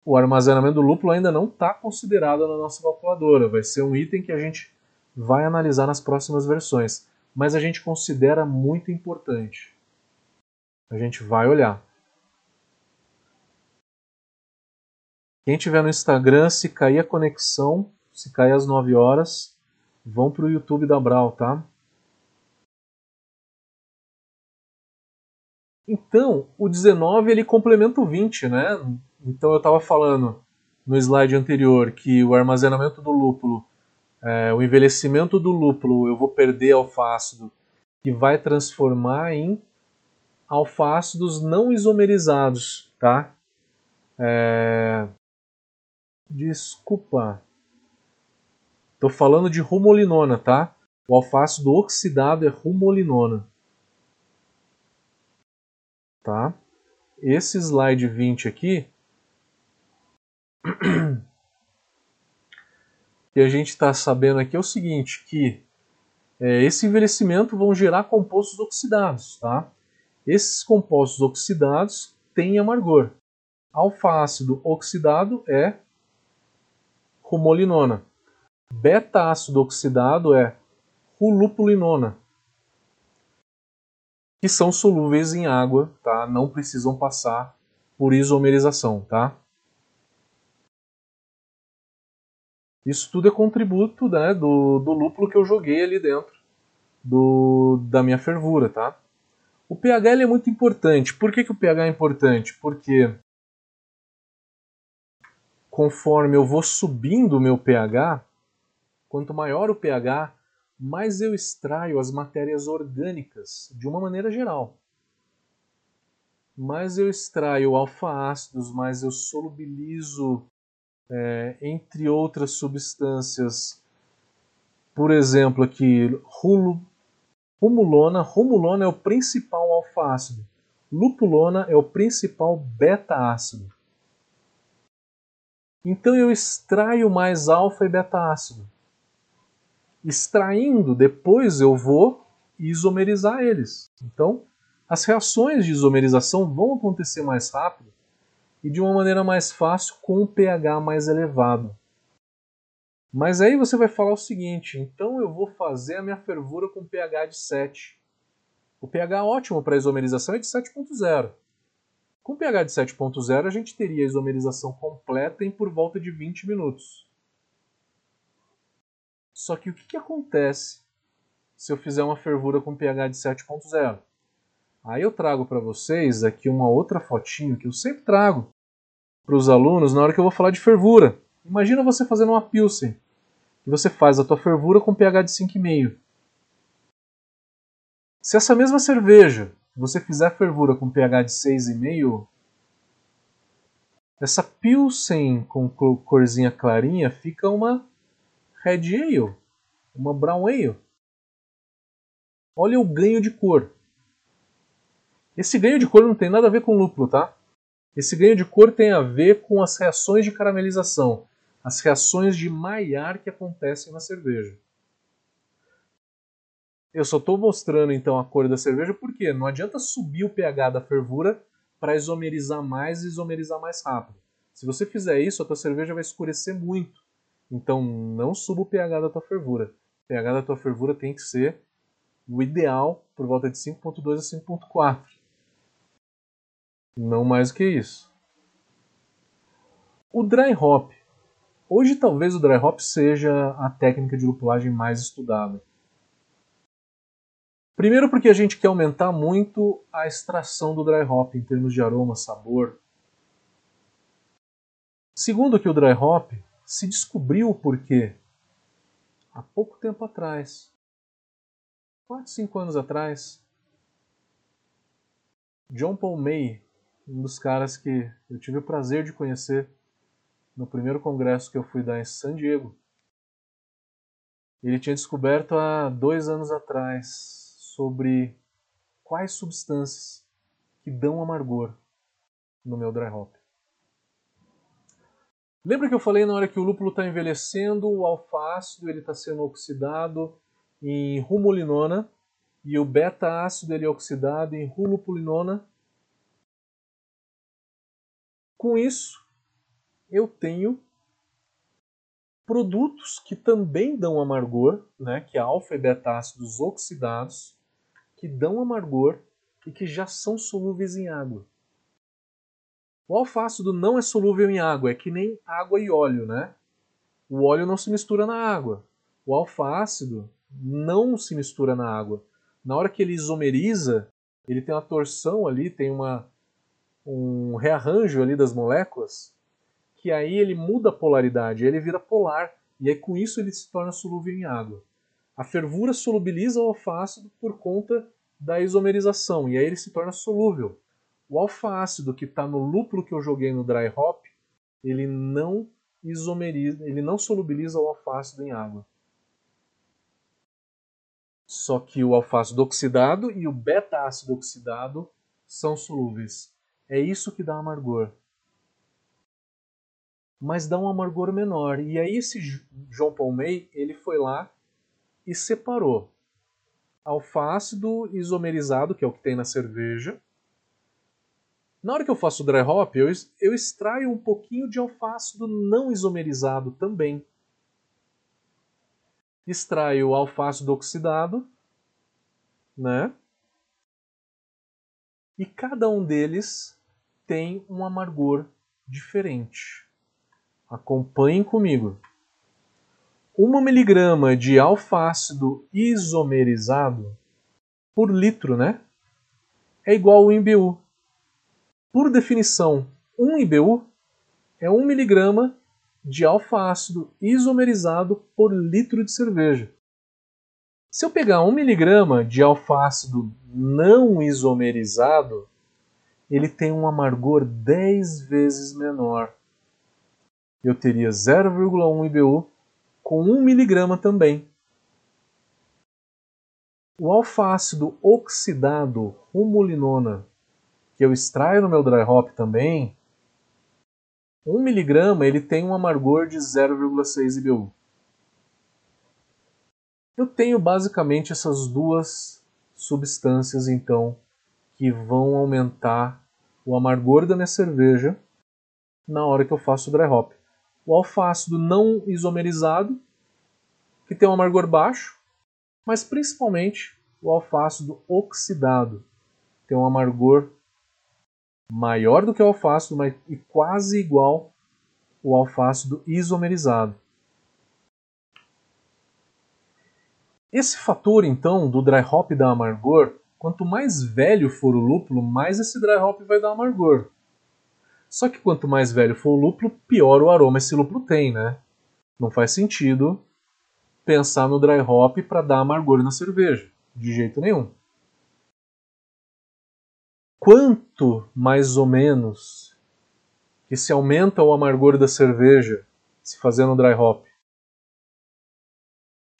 O armazenamento do lúpulo ainda não está considerado na nossa calculadora, vai ser um item que a gente vai analisar nas próximas versões mas a gente considera muito importante. A gente vai olhar. Quem tiver no Instagram, se cair a conexão, Se cair às 9 horas, vão para o YouTube da Brau, tá? Então, o 19 ele complementa o 20, né? Então eu estava falando no slide anterior que o armazenamento do lúpulo, é, o envelhecimento do lúpulo, eu vou perder alfácido que vai transformar em alfácidos não isomerizados, tá? É... Desculpa. Estou falando de rumolinona, tá? O alfácido oxidado é rumolinona. Tá? Esse slide 20 aqui que a gente está sabendo aqui é o seguinte, que é, esse envelhecimento vão gerar compostos oxidados, tá? Esses compostos oxidados têm amargor. Alfa-ácido oxidado é rumolinona. Beta-ácido oxidado é rulupulinona. Que são solúveis em água, tá? Não precisam passar por isomerização, tá? Isso tudo é contributo né, do, do lúpulo que eu joguei ali dentro do, da minha fervura, tá? O pH é muito importante. Por que, que o pH é importante? Porque conforme eu vou subindo o meu pH, quanto maior o pH, mais eu extraio as matérias orgânicas, de uma maneira geral. Mais eu extraio alfa-ácidos, mais eu solubilizo, é, entre outras substâncias, por exemplo, aqui, rulo, Rumulona, rumulona é o principal alfa-ácido. Lupulona é o principal beta-ácido. Então eu extraio mais alfa e beta-ácido. Extraindo, depois eu vou isomerizar eles. Então, as reações de isomerização vão acontecer mais rápido e de uma maneira mais fácil com um pH mais elevado. Mas aí você vai falar o seguinte: então eu vou fazer a minha fervura com pH de 7. O pH ótimo para isomerização é de 7.0. Com pH de 7.0 a gente teria a isomerização completa em por volta de 20 minutos. Só que o que, que acontece se eu fizer uma fervura com pH de 7.0? Aí eu trago para vocês aqui uma outra fotinho que eu sempre trago para os alunos na hora que eu vou falar de fervura. Imagina você fazendo uma Pilsen. E você faz a tua fervura com pH de 5,5. Se essa mesma cerveja você fizer fervura com pH de 6,5, essa Pilsen com corzinha clarinha fica uma Red Ale, uma Brown Ale. Olha o ganho de cor. Esse ganho de cor não tem nada a ver com lúpulo, tá? Esse ganho de cor tem a ver com as reações de caramelização as reações de Maillard que acontecem na cerveja. Eu só estou mostrando então a cor da cerveja porque não adianta subir o pH da fervura para isomerizar mais e isomerizar mais rápido. Se você fizer isso, a tua cerveja vai escurecer muito. Então não suba o pH da tua fervura. O pH da tua fervura tem que ser o ideal por volta de 5.2 a 5.4. Não mais do que isso. O dry hop Hoje talvez o dry hop seja a técnica de lupulagem mais estudada. Primeiro porque a gente quer aumentar muito a extração do dry hop em termos de aroma, sabor. Segundo que o dry hop se descobriu porque há pouco tempo atrás, 4, 5 anos atrás, John Paul May, um dos caras que eu tive o prazer de conhecer, no primeiro congresso que eu fui dar em San Diego, ele tinha descoberto há dois anos atrás sobre quais substâncias que dão amargor no meu dry hop. Lembra que eu falei na hora que o lúpulo está envelhecendo, o alfa-ácido está sendo oxidado em rumolinona e o beta-ácido é oxidado em rulupulinona? Com isso, eu tenho produtos que também dão amargor, né, que é alfa e beta ácidos oxidados, que dão amargor e que já são solúveis em água. O alfa ácido não é solúvel em água, é que nem água e óleo, né? o óleo não se mistura na água. O alfa-ácido não se mistura na água. Na hora que ele isomeriza, ele tem uma torção ali, tem uma, um rearranjo ali das moléculas, que aí ele muda a polaridade, ele vira polar, e aí com isso ele se torna solúvel em água. A fervura solubiliza o alfa-ácido por conta da isomerização, e aí ele se torna solúvel. O alfa-ácido que está no lúpulo que eu joguei no dry hop, ele não isomeriza, ele não solubiliza o alfa-ácido em água. Só que o alfa-ácido oxidado e o beta-ácido oxidado são solúveis. É isso que dá amargor. Mas dá um amargor menor. E aí esse João Palmei, ele foi lá e separou alfa-ácido isomerizado, que é o que tem na cerveja, na hora que eu faço dry hop, eu, eu extraio um pouquinho de alfácido não isomerizado também. Extraio o alfácido oxidado, né? E cada um deles tem um amargor diferente. Acompanhem comigo. 1 miligrama de alfácido isomerizado por litro, né? É igual ao IBU, por definição, 1 IBU é 1 mg de alfa-ácido isomerizado por litro de cerveja. Se eu pegar 1 mg de alfa-ácido não isomerizado, ele tem um amargor 10 vezes menor. Eu teria 0,1 IBU com 1 mg também. O alfa-ácido oxidado rumulinona que eu extraio no meu dry hop também, 1 miligrama ele tem um amargor de 0,6 IBU. Eu tenho basicamente essas duas substâncias então que vão aumentar o amargor da minha cerveja na hora que eu faço o dry hop. O alfácido não isomerizado, que tem um amargor baixo, mas principalmente o alfácido oxidado, tem um amargor maior do que o alfácido mas, e quase igual o alfácido isomerizado. Esse fator, então, do dry hop dar amargor, quanto mais velho for o lúpulo, mais esse dry hop vai dar amargor. Só que quanto mais velho for o lúpulo, pior o aroma esse lúpulo tem, né? Não faz sentido pensar no dry hop para dar amargor na cerveja, de jeito nenhum quanto mais ou menos que se aumenta o amargor da cerveja se fazendo dry hop?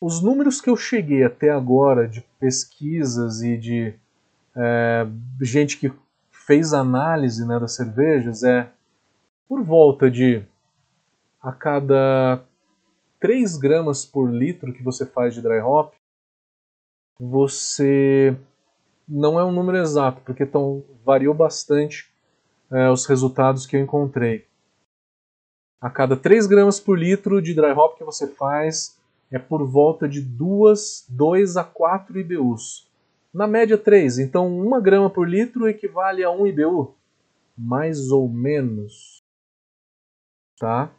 Os números que eu cheguei até agora de pesquisas e de é, gente que fez análise né, das cervejas é por volta de a cada 3 gramas por litro que você faz de dry hop, você não é um número exato, porque tão, variou bastante é, os resultados que eu encontrei. A cada 3 gramas por litro de dry hop que você faz, é por volta de 2, 2 a 4 IBUs. Na média 3, então 1 grama por litro equivale a 1 IBU. Mais ou menos. Tá?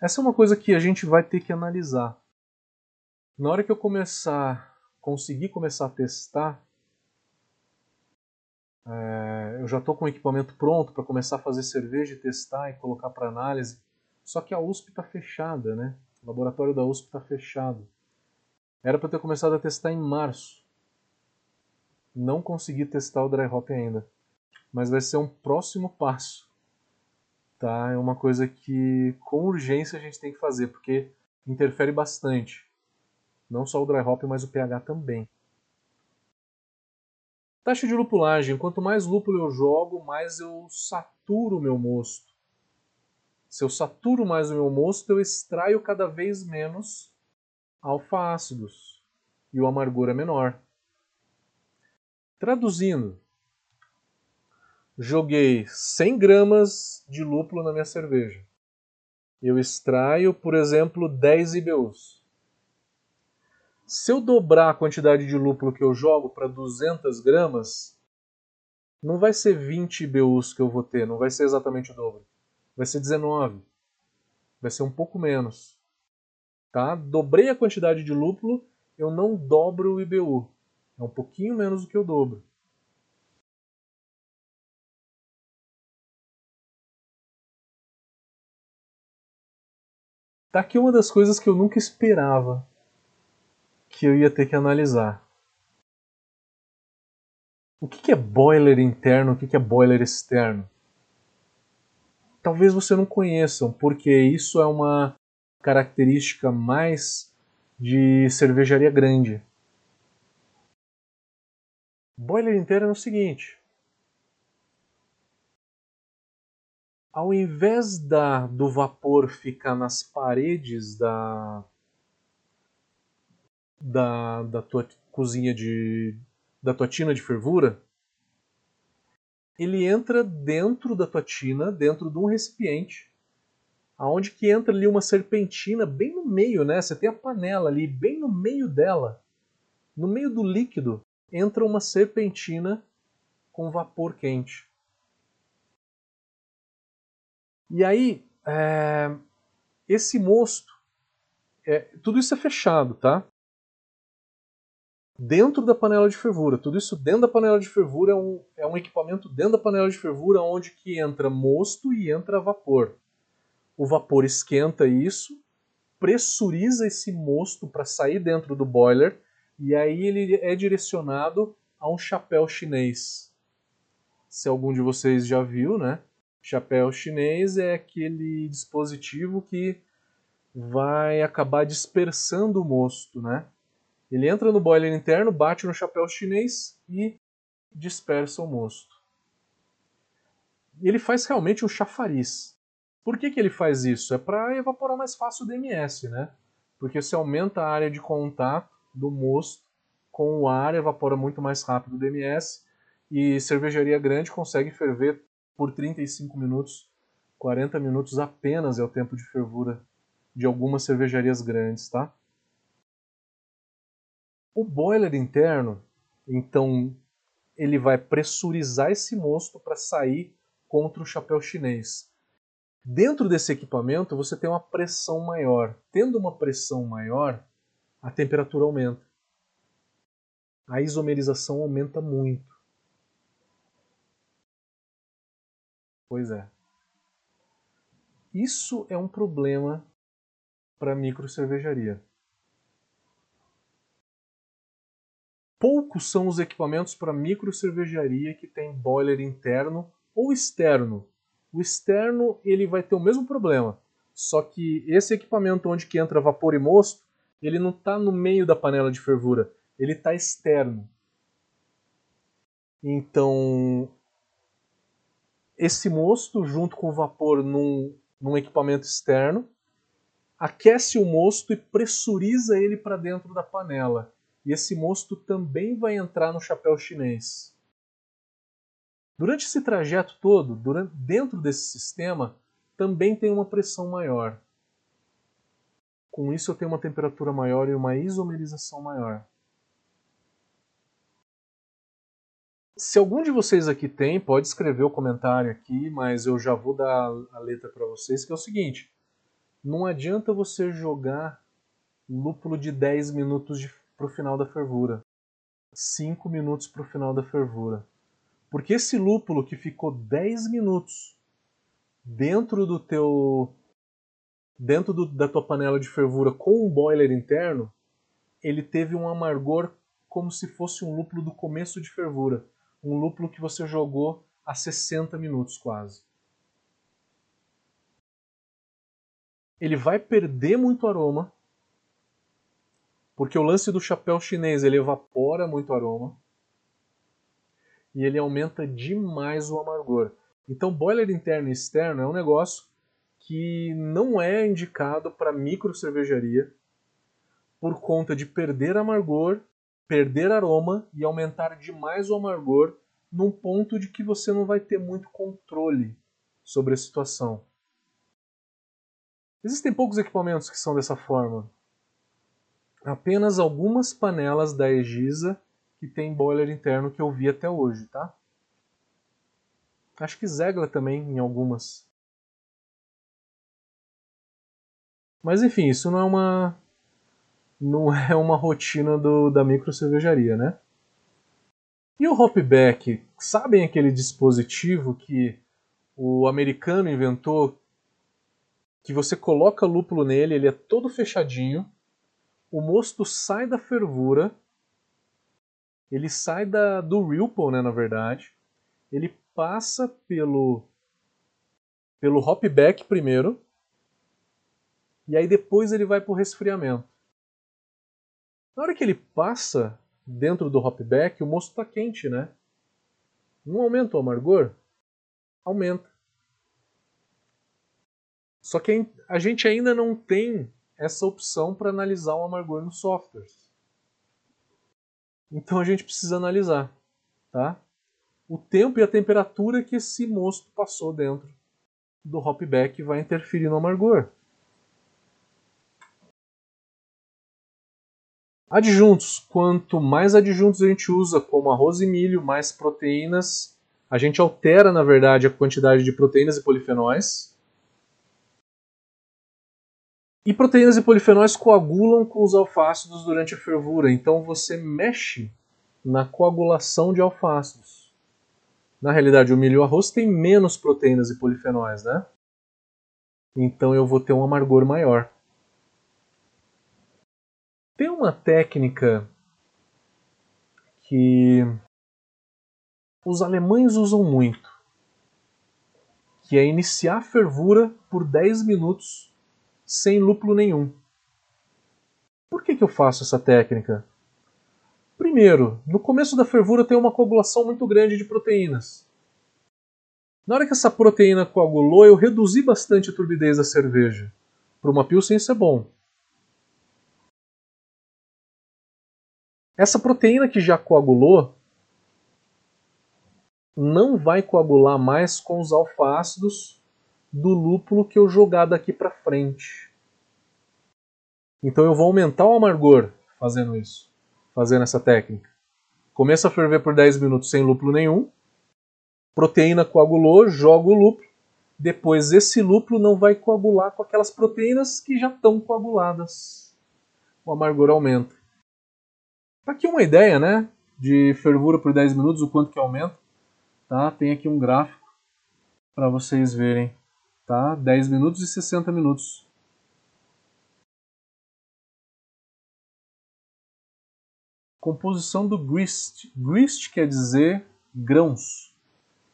Essa é uma coisa que a gente vai ter que analisar. Na hora que eu começar conseguir começar a testar, é, eu já estou com o equipamento pronto para começar a fazer cerveja e testar e colocar para análise. Só que a USP está fechada, né? O laboratório da USP está fechado. Era para ter começado a testar em março. Não consegui testar o dry hop ainda, mas vai ser um próximo passo. Tá? É uma coisa que com urgência a gente tem que fazer, porque interfere bastante. Não só o dry hop, mas o pH também. Taxa de lupulagem. Quanto mais lúpulo eu jogo, mais eu saturo o meu mosto. Se eu saturo mais o meu mosto, eu extraio cada vez menos alfa-ácidos e o amargor é menor. Traduzindo, joguei 100 gramas de lúpulo na minha cerveja. Eu extraio, por exemplo, 10 IBUs. Se eu dobrar a quantidade de lúpulo que eu jogo para 200 gramas, não vai ser 20 IBUs que eu vou ter, não vai ser exatamente o dobro. Vai ser 19. vai ser um pouco menos. Tá? Dobrei a quantidade de lúpulo, eu não dobro o IBU. É um pouquinho menos do que eu dobro. Tá aqui uma das coisas que eu nunca esperava que eu ia ter que analisar. O que é boiler interno, o que é boiler externo? Talvez você não conheçam, porque isso é uma característica mais de cervejaria grande. Boiler interno é o seguinte: ao invés da, do vapor ficar nas paredes da, da, da tua cozinha de, da tua tina de fervura, ele entra dentro da tua tina, dentro de um recipiente, aonde que entra ali uma serpentina bem no meio, né? Você tem a panela ali, bem no meio dela, no meio do líquido, entra uma serpentina com vapor quente. E aí, é, esse mosto, é, tudo isso é fechado, tá? Dentro da panela de fervura. Tudo isso dentro da panela de fervura é um, é um equipamento dentro da panela de fervura onde que entra mosto e entra vapor. O vapor esquenta isso, pressuriza esse mosto para sair dentro do boiler e aí ele é direcionado a um chapéu chinês. Se algum de vocês já viu, né? Chapéu chinês é aquele dispositivo que vai acabar dispersando o mosto, né? Ele entra no boiler interno, bate no chapéu chinês e dispersa o mosto. Ele faz realmente um chafariz. Por que, que ele faz isso? É para evaporar mais fácil o DMS, né? Porque você aumenta a área de contato do mosto com o ar, evapora muito mais rápido o DMS e cervejaria grande consegue ferver por 35 minutos, 40 minutos apenas é o tempo de fervura de algumas cervejarias grandes, tá? O boiler interno, então, ele vai pressurizar esse mosto para sair contra o chapéu chinês. Dentro desse equipamento, você tem uma pressão maior. Tendo uma pressão maior, a temperatura aumenta. A isomerização aumenta muito. Pois é. Isso é um problema para micro cervejaria. Poucos são os equipamentos para micro cervejaria que tem boiler interno ou externo. O externo ele vai ter o mesmo problema, só que esse equipamento onde que entra vapor e mosto, ele não está no meio da panela de fervura, ele está externo. Então, esse mosto junto com o vapor num, num equipamento externo aquece o mosto e pressuriza ele para dentro da panela e esse mosto também vai entrar no chapéu chinês. Durante esse trajeto todo, durante, dentro desse sistema, também tem uma pressão maior. Com isso, eu tenho uma temperatura maior e uma isomerização maior. Se algum de vocês aqui tem, pode escrever o comentário aqui, mas eu já vou dar a letra para vocês, que é o seguinte: não adianta você jogar lúpulo de 10 minutos de para o final da fervura. 5 minutos para o final da fervura. Porque esse lúpulo que ficou 10 minutos dentro do teu dentro do, da tua panela de fervura com um boiler interno, ele teve um amargor como se fosse um lúpulo do começo de fervura, um lúpulo que você jogou a 60 minutos quase. Ele vai perder muito aroma, porque o lance do chapéu chinês, ele evapora muito aroma e ele aumenta demais o amargor. Então, boiler interno e externo é um negócio que não é indicado para micro cervejaria por conta de perder amargor, perder aroma e aumentar demais o amargor num ponto de que você não vai ter muito controle sobre a situação. Existem poucos equipamentos que são dessa forma apenas algumas panelas da Egisa que tem boiler interno que eu vi até hoje, tá? Acho que Zegla também em algumas. Mas enfim, isso não é uma não é uma rotina do, da micro cervejaria, né? E o hopback, sabem aquele dispositivo que o americano inventou que você coloca lúpulo nele, ele é todo fechadinho, o mosto sai da fervura, ele sai da, do Ripple, né, na verdade, ele passa pelo pelo hopback primeiro, e aí depois ele vai para o resfriamento. Na hora que ele passa dentro do hopback, o mosto está quente, né? Não aumenta o amargor? Aumenta. Só que a gente ainda não tem essa opção para analisar o amargor nos softwares. Então a gente precisa analisar, tá? O tempo e a temperatura que esse mosto passou dentro do hopback vai interferir no amargor. Adjuntos. Quanto mais adjuntos a gente usa, como arroz e milho, mais proteínas, a gente altera, na verdade, a quantidade de proteínas e polifenóis. E proteínas e polifenóis coagulam com os alfácidos durante a fervura, então você mexe na coagulação de alfácidos. Na realidade, o milho e o arroz têm menos proteínas e polifenóis, né? Então eu vou ter um amargor maior. Tem uma técnica que os alemães usam muito, que é iniciar a fervura por 10 minutos sem lúpulo nenhum. Por que, que eu faço essa técnica? Primeiro, no começo da fervura tem uma coagulação muito grande de proteínas. Na hora que essa proteína coagulou, eu reduzi bastante a turbidez da cerveja. Para uma Pilsen isso é bom. Essa proteína que já coagulou não vai coagular mais com os alfa-ácidos do lúpulo que eu jogar daqui para frente. Então eu vou aumentar o amargor fazendo isso, fazendo essa técnica. Começa a ferver por 10 minutos sem lúpulo nenhum. Proteína coagulou, jogo o lúpulo. Depois esse lúpulo não vai coagular com aquelas proteínas que já estão coaguladas. O amargor aumenta. Tá aqui uma ideia, né? De fervura por 10 minutos, o quanto que aumenta. Tá? Tem aqui um gráfico para vocês verem tá? 10 minutos e 60 minutos. Composição do grist. Grist quer dizer grãos.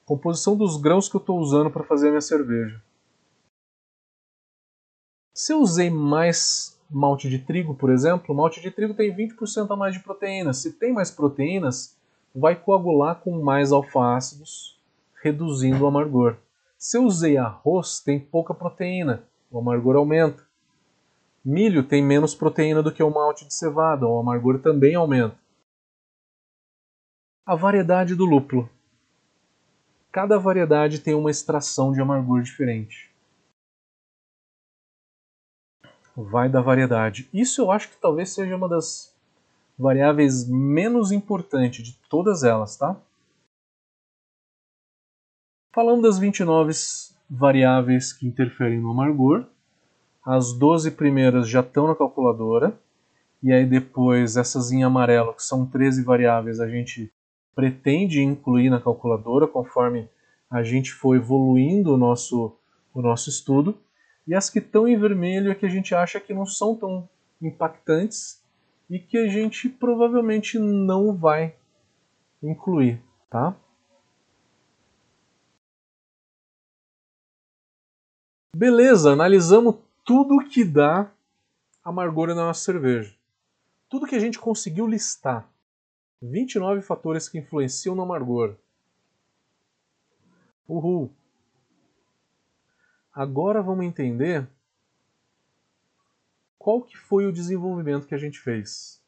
Composição dos grãos que eu estou usando para fazer a minha cerveja. Se eu usei mais malte de trigo, por exemplo, malte de trigo tem 20% a mais de proteínas. Se tem mais proteínas, vai coagular com mais alfa-ácidos, reduzindo o amargor. Se eu usei arroz, tem pouca proteína, o amargor aumenta. Milho tem menos proteína do que o malte de cevada, o amargor também aumenta. A variedade do lúpulo. Cada variedade tem uma extração de amargor diferente. Vai da variedade. Isso eu acho que talvez seja uma das variáveis menos importantes de todas elas, tá? Falando das 29 variáveis que interferem no amargor, as 12 primeiras já estão na calculadora, e aí depois essas em amarelo, que são 13 variáveis, a gente pretende incluir na calculadora conforme a gente for evoluindo o nosso, o nosso estudo. E as que estão em vermelho é que a gente acha que não são tão impactantes e que a gente provavelmente não vai incluir, tá? Beleza, analisamos tudo que dá amargor na nossa cerveja. Tudo que a gente conseguiu listar. 29 fatores que influenciam no amargor. Uhul! Agora vamos entender qual que foi o desenvolvimento que a gente fez.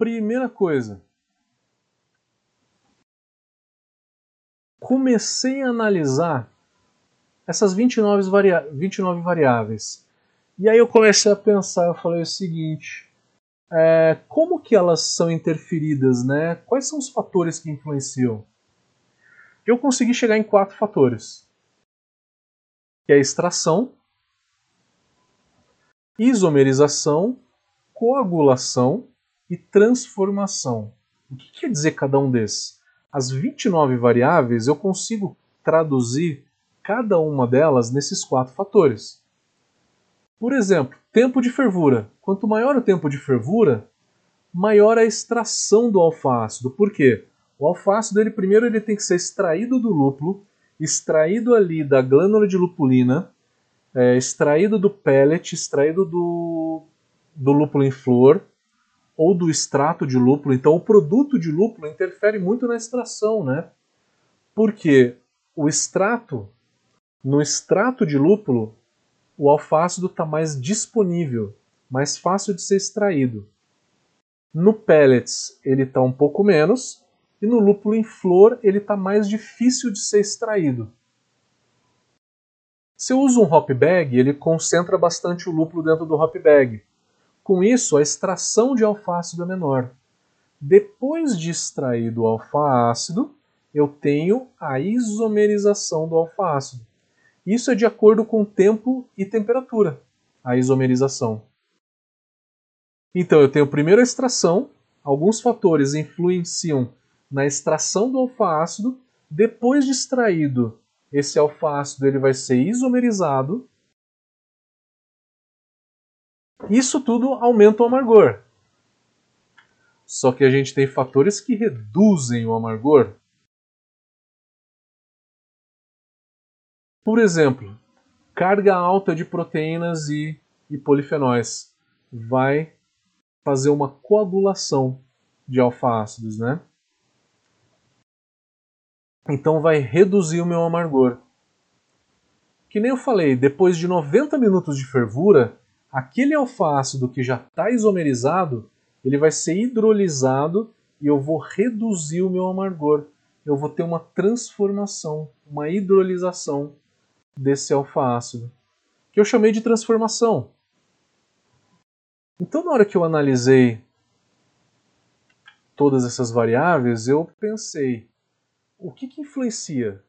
Primeira coisa, comecei a analisar essas 29, varia 29 variáveis. E aí eu comecei a pensar, eu falei o seguinte, é, como que elas são interferidas, né? Quais são os fatores que influenciam? Eu consegui chegar em quatro fatores, que é extração, isomerização, coagulação e transformação. O que quer dizer cada um desses? As 29 variáveis eu consigo traduzir cada uma delas nesses quatro fatores. Por exemplo, tempo de fervura. Quanto maior o tempo de fervura, maior a extração do alfácido. Por quê? O alfácido, ele, primeiro, ele tem que ser extraído do lúpulo, extraído ali da glândula de lupulina, é, extraído do pellet, extraído do, do lúpulo em flor, ou do extrato de lúpulo. Então, o produto de lúpulo interfere muito na extração, né? Porque o extrato, no extrato de lúpulo, o alfácido está mais disponível, mais fácil de ser extraído. No pellets ele está um pouco menos, e no lúpulo em flor ele está mais difícil de ser extraído. Se eu uso um hop bag, ele concentra bastante o lúpulo dentro do hop bag. Com isso, a extração de alfácido é menor. Depois de extraído o alfa-ácido, eu tenho a isomerização do alfa-ácido. Isso é de acordo com tempo e temperatura, a isomerização. Então, eu tenho primeiro a extração, alguns fatores influenciam na extração do alfa-ácido. Depois de extraído, esse alfa-ácido ele vai ser isomerizado isso tudo aumenta o amargor. Só que a gente tem fatores que reduzem o amargor. Por exemplo, carga alta de proteínas e, e polifenóis vai fazer uma coagulação de alfa-ácidos, né? Então vai reduzir o meu amargor. Que nem eu falei, depois de 90 minutos de fervura, aquele alfa-ácido que já está isomerizado, ele vai ser hidrolisado e eu vou reduzir o meu amargor. Eu vou ter uma transformação, uma hidrolização desse alfa-ácido, que eu chamei de transformação. Então, na hora que eu analisei todas essas variáveis, eu pensei, o que, que influencia?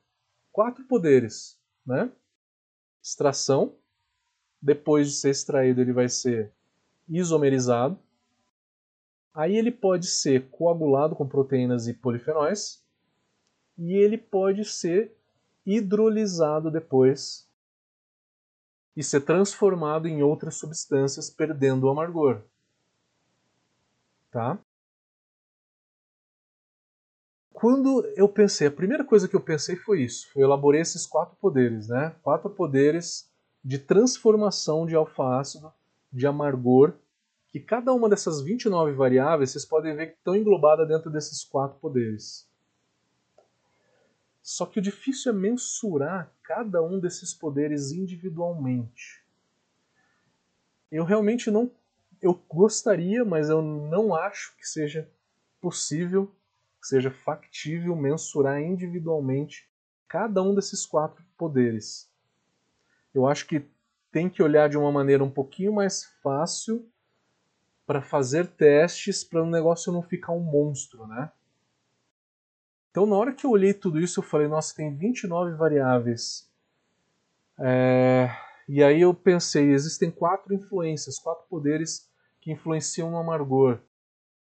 Quatro poderes, né? Extração, depois de ser extraído, ele vai ser isomerizado. Aí ele pode ser coagulado com proteínas e polifenóis. E ele pode ser hidrolisado depois e ser transformado em outras substâncias, perdendo o amargor. Tá? Quando eu pensei, a primeira coisa que eu pensei foi isso. Eu elaborei esses quatro poderes, né? Quatro poderes de transformação de alfa-ácido, de amargor, que cada uma dessas 29 variáveis vocês podem ver que estão englobadas dentro desses quatro poderes. Só que o difícil é mensurar cada um desses poderes individualmente. Eu realmente não. Eu gostaria, mas eu não acho que seja possível, que seja factível mensurar individualmente cada um desses quatro poderes eu acho que tem que olhar de uma maneira um pouquinho mais fácil para fazer testes para o negócio não ficar um monstro, né? Então, na hora que eu olhei tudo isso, eu falei, nossa, tem 29 variáveis. É... E aí eu pensei, existem quatro influências, quatro poderes que influenciam no amargor.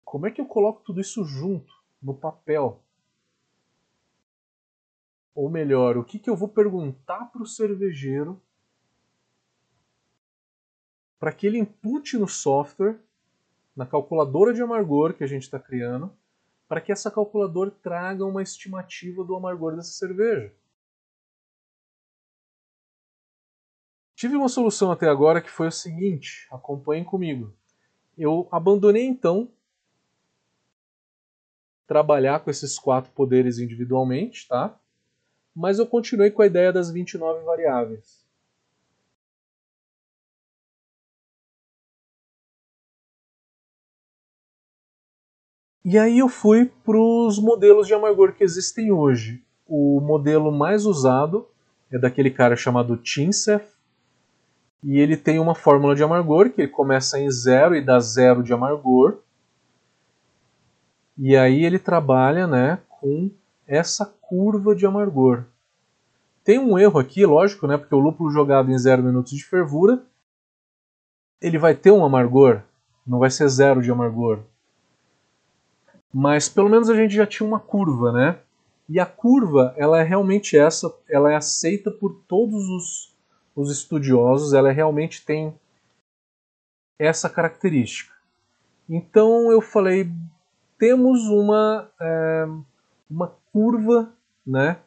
Como é que eu coloco tudo isso junto, no papel? Ou melhor, o que, que eu vou perguntar para o cervejeiro para que ele impute no software, na calculadora de amargor que a gente está criando, para que essa calculadora traga uma estimativa do amargor dessa cerveja. Tive uma solução até agora que foi o seguinte, acompanhem comigo. Eu abandonei então trabalhar com esses quatro poderes individualmente, tá? Mas eu continuei com a ideia das 29 variáveis. E aí eu fui para os modelos de amargor que existem hoje. O modelo mais usado é daquele cara chamado Tinsef, E ele tem uma fórmula de amargor que ele começa em zero e dá zero de amargor. E aí ele trabalha né, com essa curva de amargor. Tem um erro aqui, lógico, né, porque o lúpulo jogado em zero minutos de fervura, ele vai ter um amargor, não vai ser zero de amargor. Mas pelo menos a gente já tinha uma curva, né? E a curva, ela é realmente essa, ela é aceita por todos os, os estudiosos, ela realmente tem essa característica. Então eu falei, temos uma, é, uma curva, né?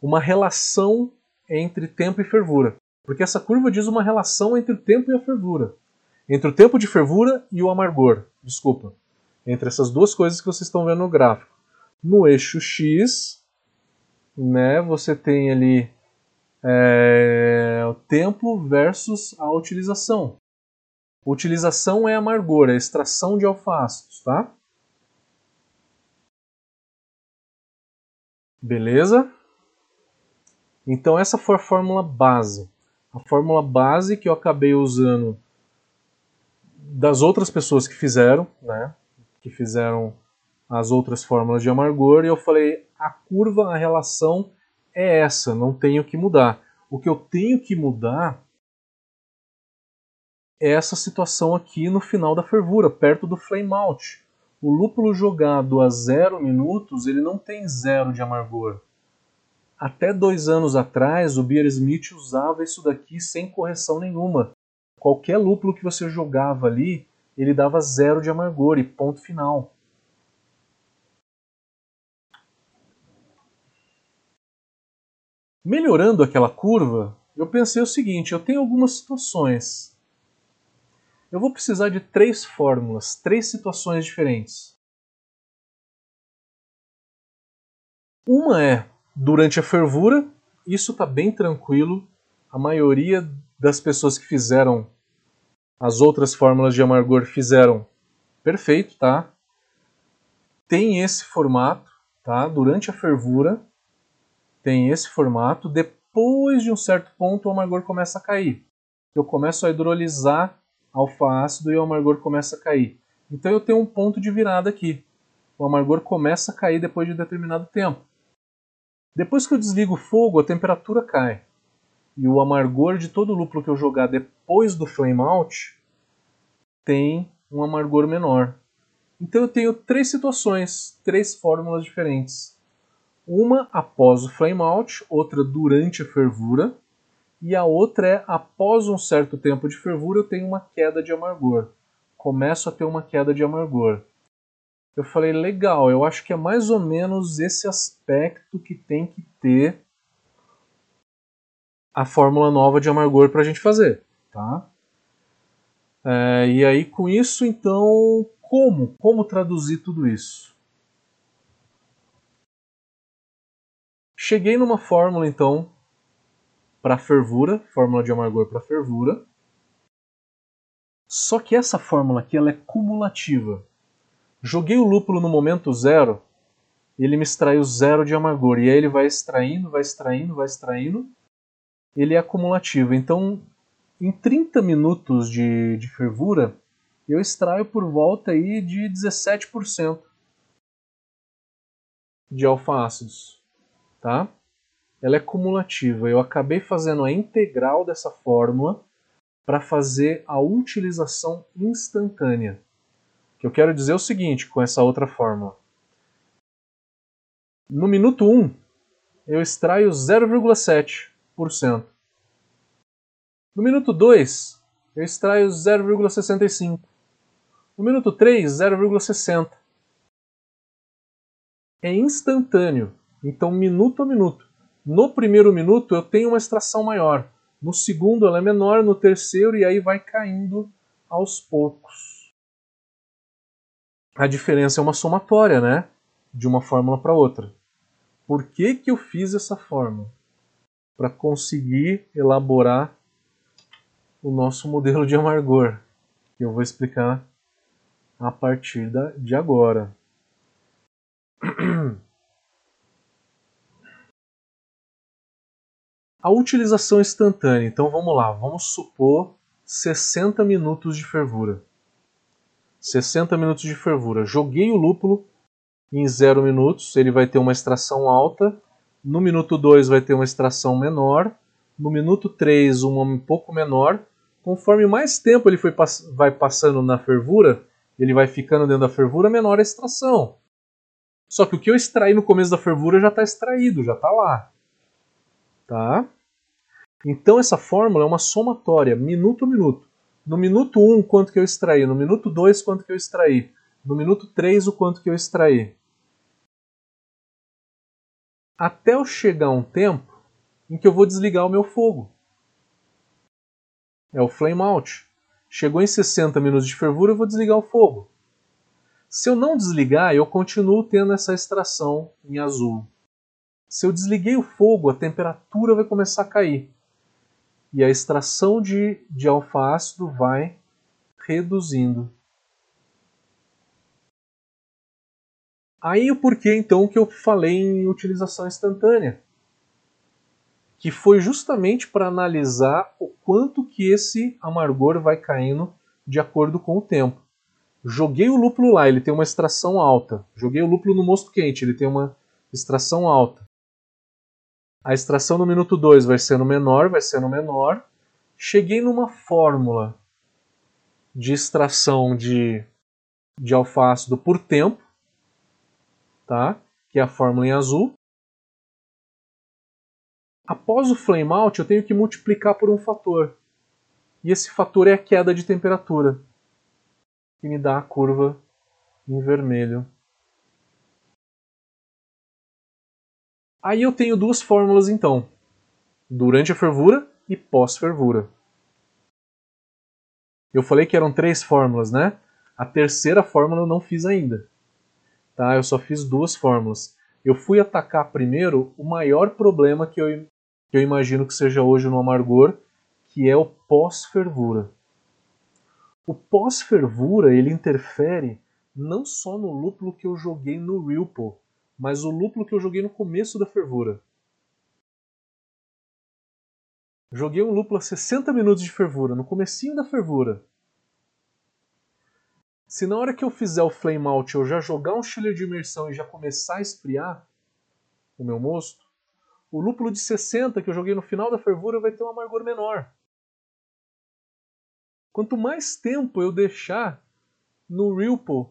uma relação entre tempo e fervura. Porque essa curva diz uma relação entre o tempo e a fervura. Entre o tempo de fervura e o amargor. Desculpa. Entre essas duas coisas que vocês estão vendo no gráfico. No eixo X, né, você tem ali é, o tempo versus a utilização. Utilização é amargor, é extração de alfa-ácidos, tá? Beleza? Então essa foi a fórmula base. A fórmula base que eu acabei usando das outras pessoas que fizeram, né? Que fizeram as outras fórmulas de amargor e eu falei, a curva, a relação é essa, não tenho que mudar. O que eu tenho que mudar é essa situação aqui no final da fervura, perto do flame out. O lúpulo jogado a zero minutos, ele não tem zero de amargor. Até dois anos atrás, o Beer Smith usava isso daqui sem correção nenhuma. Qualquer lúpulo que você jogava ali, ele dava zero de amargor e ponto final. Melhorando aquela curva, eu pensei o seguinte: eu tenho algumas situações. Eu vou precisar de três fórmulas, três situações diferentes. Uma é durante a fervura, isso está bem tranquilo. A maioria das pessoas que fizeram as outras fórmulas de amargor fizeram perfeito, tá? Tem esse formato, tá? Durante a fervura, tem esse formato. Depois de um certo ponto, o amargor começa a cair. Eu começo a hidrolisar alfa-ácido e o amargor começa a cair. Então eu tenho um ponto de virada aqui. O amargor começa a cair depois de determinado tempo. Depois que eu desligo o fogo, a temperatura cai. E o amargor de todo lúpulo que eu jogar depois do flame out tem um amargor menor. Então eu tenho três situações, três fórmulas diferentes. Uma após o flame out, outra durante a fervura, e a outra é após um certo tempo de fervura eu tenho uma queda de amargor. Começo a ter uma queda de amargor. Eu falei, legal, eu acho que é mais ou menos esse aspecto que tem que ter a fórmula nova de amargor para a gente fazer, tá? É, e aí com isso, então, como? Como traduzir tudo isso? Cheguei numa fórmula, então, para fervura, fórmula de amargor para fervura. Só que essa fórmula aqui ela é cumulativa. Joguei o lúpulo no momento zero, ele me extraiu zero de amargor. E aí ele vai extraindo, vai extraindo, vai extraindo. Ele é acumulativo. Então, em 30 minutos de, de fervura, eu extraio por volta aí de 17% de alfa-ácidos tá? Ela é cumulativa. Eu acabei fazendo a integral dessa fórmula para fazer a utilização instantânea. O que eu quero dizer é o seguinte com essa outra fórmula. No minuto 1, eu extraio 0,7%. No minuto 2, eu extraio 0,65%. No minuto 3, 0,60%. É instantâneo. Então, minuto a minuto. No primeiro minuto eu tenho uma extração maior. No segundo ela é menor, no terceiro e aí vai caindo aos poucos. A diferença é uma somatória, né? De uma fórmula para outra. Por que, que eu fiz essa fórmula? Para conseguir elaborar o nosso modelo de amargor, que eu vou explicar a partir de agora. A utilização instantânea, então vamos lá, vamos supor 60 minutos de fervura. 60 minutos de fervura. Joguei o lúpulo em 0 minutos, ele vai ter uma extração alta. No minuto 2 vai ter uma extração menor. No minuto 3, uma um pouco menor. Conforme mais tempo ele foi, vai passando na fervura, ele vai ficando dentro da fervura, menor a extração. Só que o que eu extraí no começo da fervura já está extraído, já está lá. Tá? Então essa fórmula é uma somatória, minuto a minuto. No minuto 1, quanto que eu extraí? No minuto 2, quanto que eu extraí? No minuto 3, o quanto que eu extraí? Até eu chegar um tempo em que eu vou desligar o meu fogo. É o flame out. Chegou em 60 minutos de fervura, eu vou desligar o fogo. Se eu não desligar, eu continuo tendo essa extração em azul. Se eu desliguei o fogo, a temperatura vai começar a cair. E a extração de, de alfa-ácido vai reduzindo. Aí o porquê então que eu falei em utilização instantânea, que foi justamente para analisar o quanto que esse amargor vai caindo de acordo com o tempo. Joguei o lúpulo lá, ele tem uma extração alta. Joguei o lúpulo no mosto quente, ele tem uma extração alta. A extração no minuto 2 vai sendo menor, vai sendo menor. Cheguei numa fórmula de extração de, de alfácido por tempo, tá? que é a fórmula em azul. Após o flame out, eu tenho que multiplicar por um fator. E esse fator é a queda de temperatura, que me dá a curva em vermelho. Aí eu tenho duas fórmulas então, durante a fervura e pós-fervura. Eu falei que eram três fórmulas, né? A terceira fórmula eu não fiz ainda. Tá? Eu só fiz duas fórmulas. Eu fui atacar primeiro o maior problema que eu, que eu imagino que seja hoje no amargor, que é o pós-fervura. O pós-fervura ele interfere não só no lúpulo que eu joguei no Ripple, mas o lúpulo que eu joguei no começo da fervura. Joguei um lúpulo a 60 minutos de fervura, no comecinho da fervura. Se na hora que eu fizer o flame out eu já jogar um chiller de imersão e já começar a esfriar o meu mosto, o lúpulo de 60 que eu joguei no final da fervura vai ter um amargor menor. Quanto mais tempo eu deixar no Ripple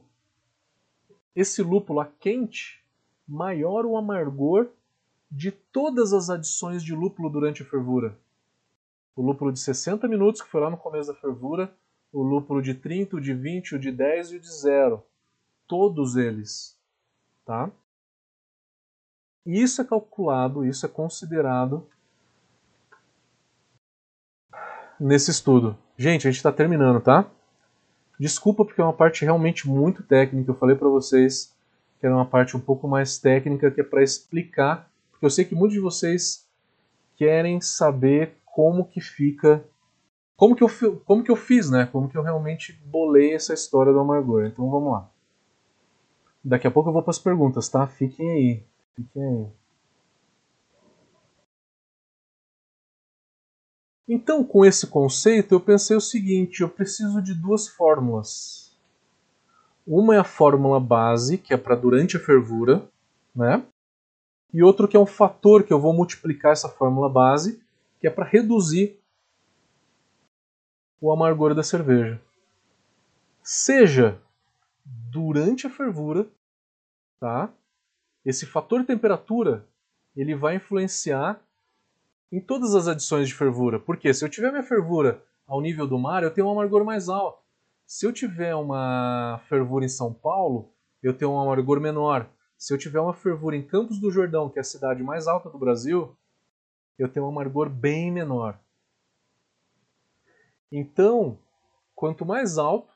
esse lúpulo a quente, maior o amargor de todas as adições de lúpulo durante a fervura. O lúpulo de 60 minutos, que foi lá no começo da fervura, o lúpulo de 30, o de 20, o de 10 e o de 0. Todos eles. Tá? Isso é calculado, isso é considerado nesse estudo. Gente, a gente está terminando, tá? Desculpa porque é uma parte realmente muito técnica. Eu falei para vocês que era uma parte um pouco mais técnica, que é para explicar, porque eu sei que muitos de vocês querem saber como que fica, como que eu, como que eu fiz, né? Como que eu realmente bolei essa história do amargor. Então vamos lá. Daqui a pouco eu vou para as perguntas, tá? Fiquem aí. Então, com esse conceito, eu pensei o seguinte: eu preciso de duas fórmulas. Uma é a fórmula base, que é para durante a fervura, né? E outro que é um fator que eu vou multiplicar essa fórmula base, que é para reduzir o amargor da cerveja. Seja durante a fervura, tá? Esse fator temperatura, ele vai influenciar em todas as adições de fervura. Porque se eu tiver minha fervura ao nível do mar, eu tenho um amargor mais alto. Se eu tiver uma fervura em São Paulo, eu tenho um amargor menor. Se eu tiver uma fervura em Campos do Jordão, que é a cidade mais alta do Brasil, eu tenho um amargor bem menor. Então, quanto mais alto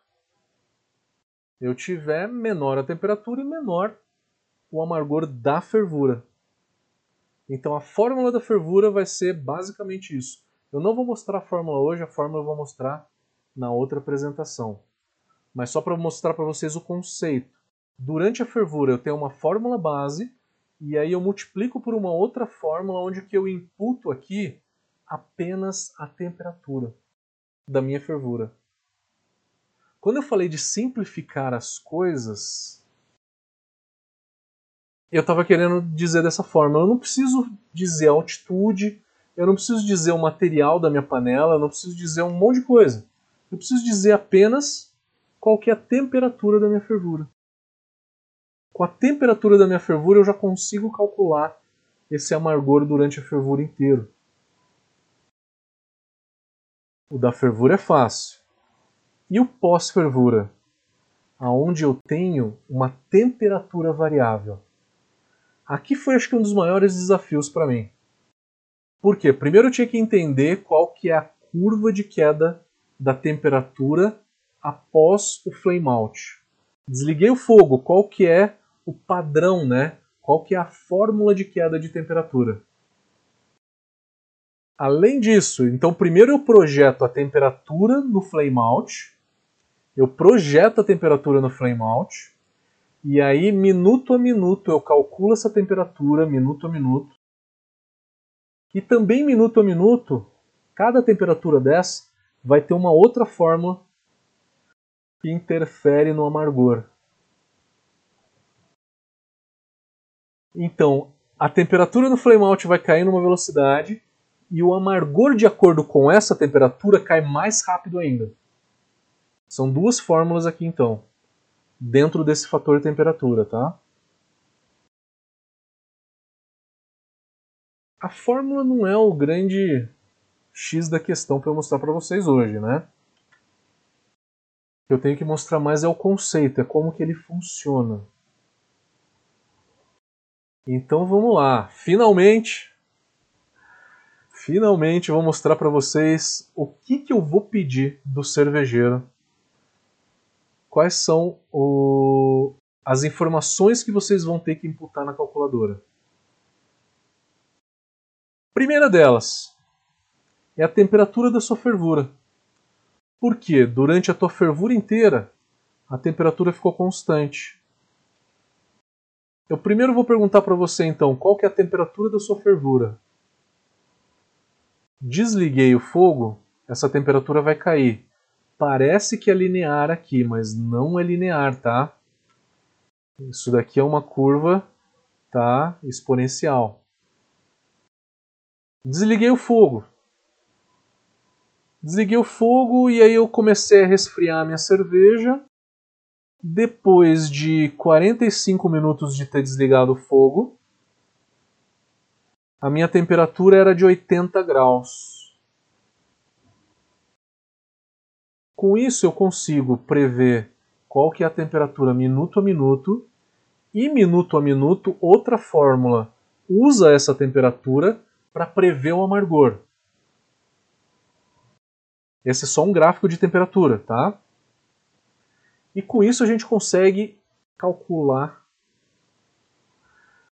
eu tiver, menor a temperatura e menor o amargor da fervura. Então a fórmula da fervura vai ser basicamente isso. Eu não vou mostrar a fórmula hoje, a fórmula eu vou mostrar na outra apresentação. Mas só para mostrar para vocês o conceito. Durante a fervura eu tenho uma fórmula base e aí eu multiplico por uma outra fórmula onde que eu imputo aqui apenas a temperatura da minha fervura. Quando eu falei de simplificar as coisas, eu estava querendo dizer dessa forma: eu não preciso dizer a altitude, eu não preciso dizer o material da minha panela, eu não preciso dizer um monte de coisa. Eu preciso dizer apenas qual que é a temperatura da minha fervura. Com a temperatura da minha fervura eu já consigo calcular esse amargor durante a fervura inteira. O da fervura é fácil. E o pós-fervura? Aonde eu tenho uma temperatura variável. Aqui foi acho que um dos maiores desafios para mim. Por quê? Primeiro eu tinha que entender qual que é a curva de queda da temperatura após o flame out. Desliguei o fogo, qual que é o padrão, né? Qual que é a fórmula de queda de temperatura? Além disso, então primeiro eu projeto a temperatura no flame out, eu projeto a temperatura no flame out, e aí minuto a minuto eu calculo essa temperatura, minuto a minuto. E também minuto a minuto, cada temperatura dessa vai ter uma outra fórmula que interfere no amargor. Então, a temperatura no flame out vai cair numa velocidade e o amargor de acordo com essa temperatura cai mais rápido ainda. São duas fórmulas aqui então, dentro desse fator temperatura, tá? A fórmula não é o grande X da questão para eu mostrar para vocês hoje, né? Eu tenho que mostrar mais é o conceito, é como que ele funciona. Então vamos lá, finalmente Finalmente vou mostrar para vocês o que, que eu vou pedir do cervejeiro. Quais são o... as informações que vocês vão ter que imputar na calculadora. Primeira delas é a temperatura da sua fervura. Porque durante a tua fervura inteira a temperatura ficou constante. Eu primeiro vou perguntar para você então qual que é a temperatura da sua fervura. Desliguei o fogo, essa temperatura vai cair. Parece que é linear aqui, mas não é linear, tá? Isso daqui é uma curva tá, exponencial. Desliguei o fogo. Desliguei o fogo e aí eu comecei a resfriar minha cerveja. Depois de 45 minutos de ter desligado o fogo, a minha temperatura era de 80 graus. Com isso eu consigo prever qual que é a temperatura minuto a minuto e minuto a minuto outra fórmula usa essa temperatura para prever o amargor. Esse é só um gráfico de temperatura, tá? E com isso a gente consegue calcular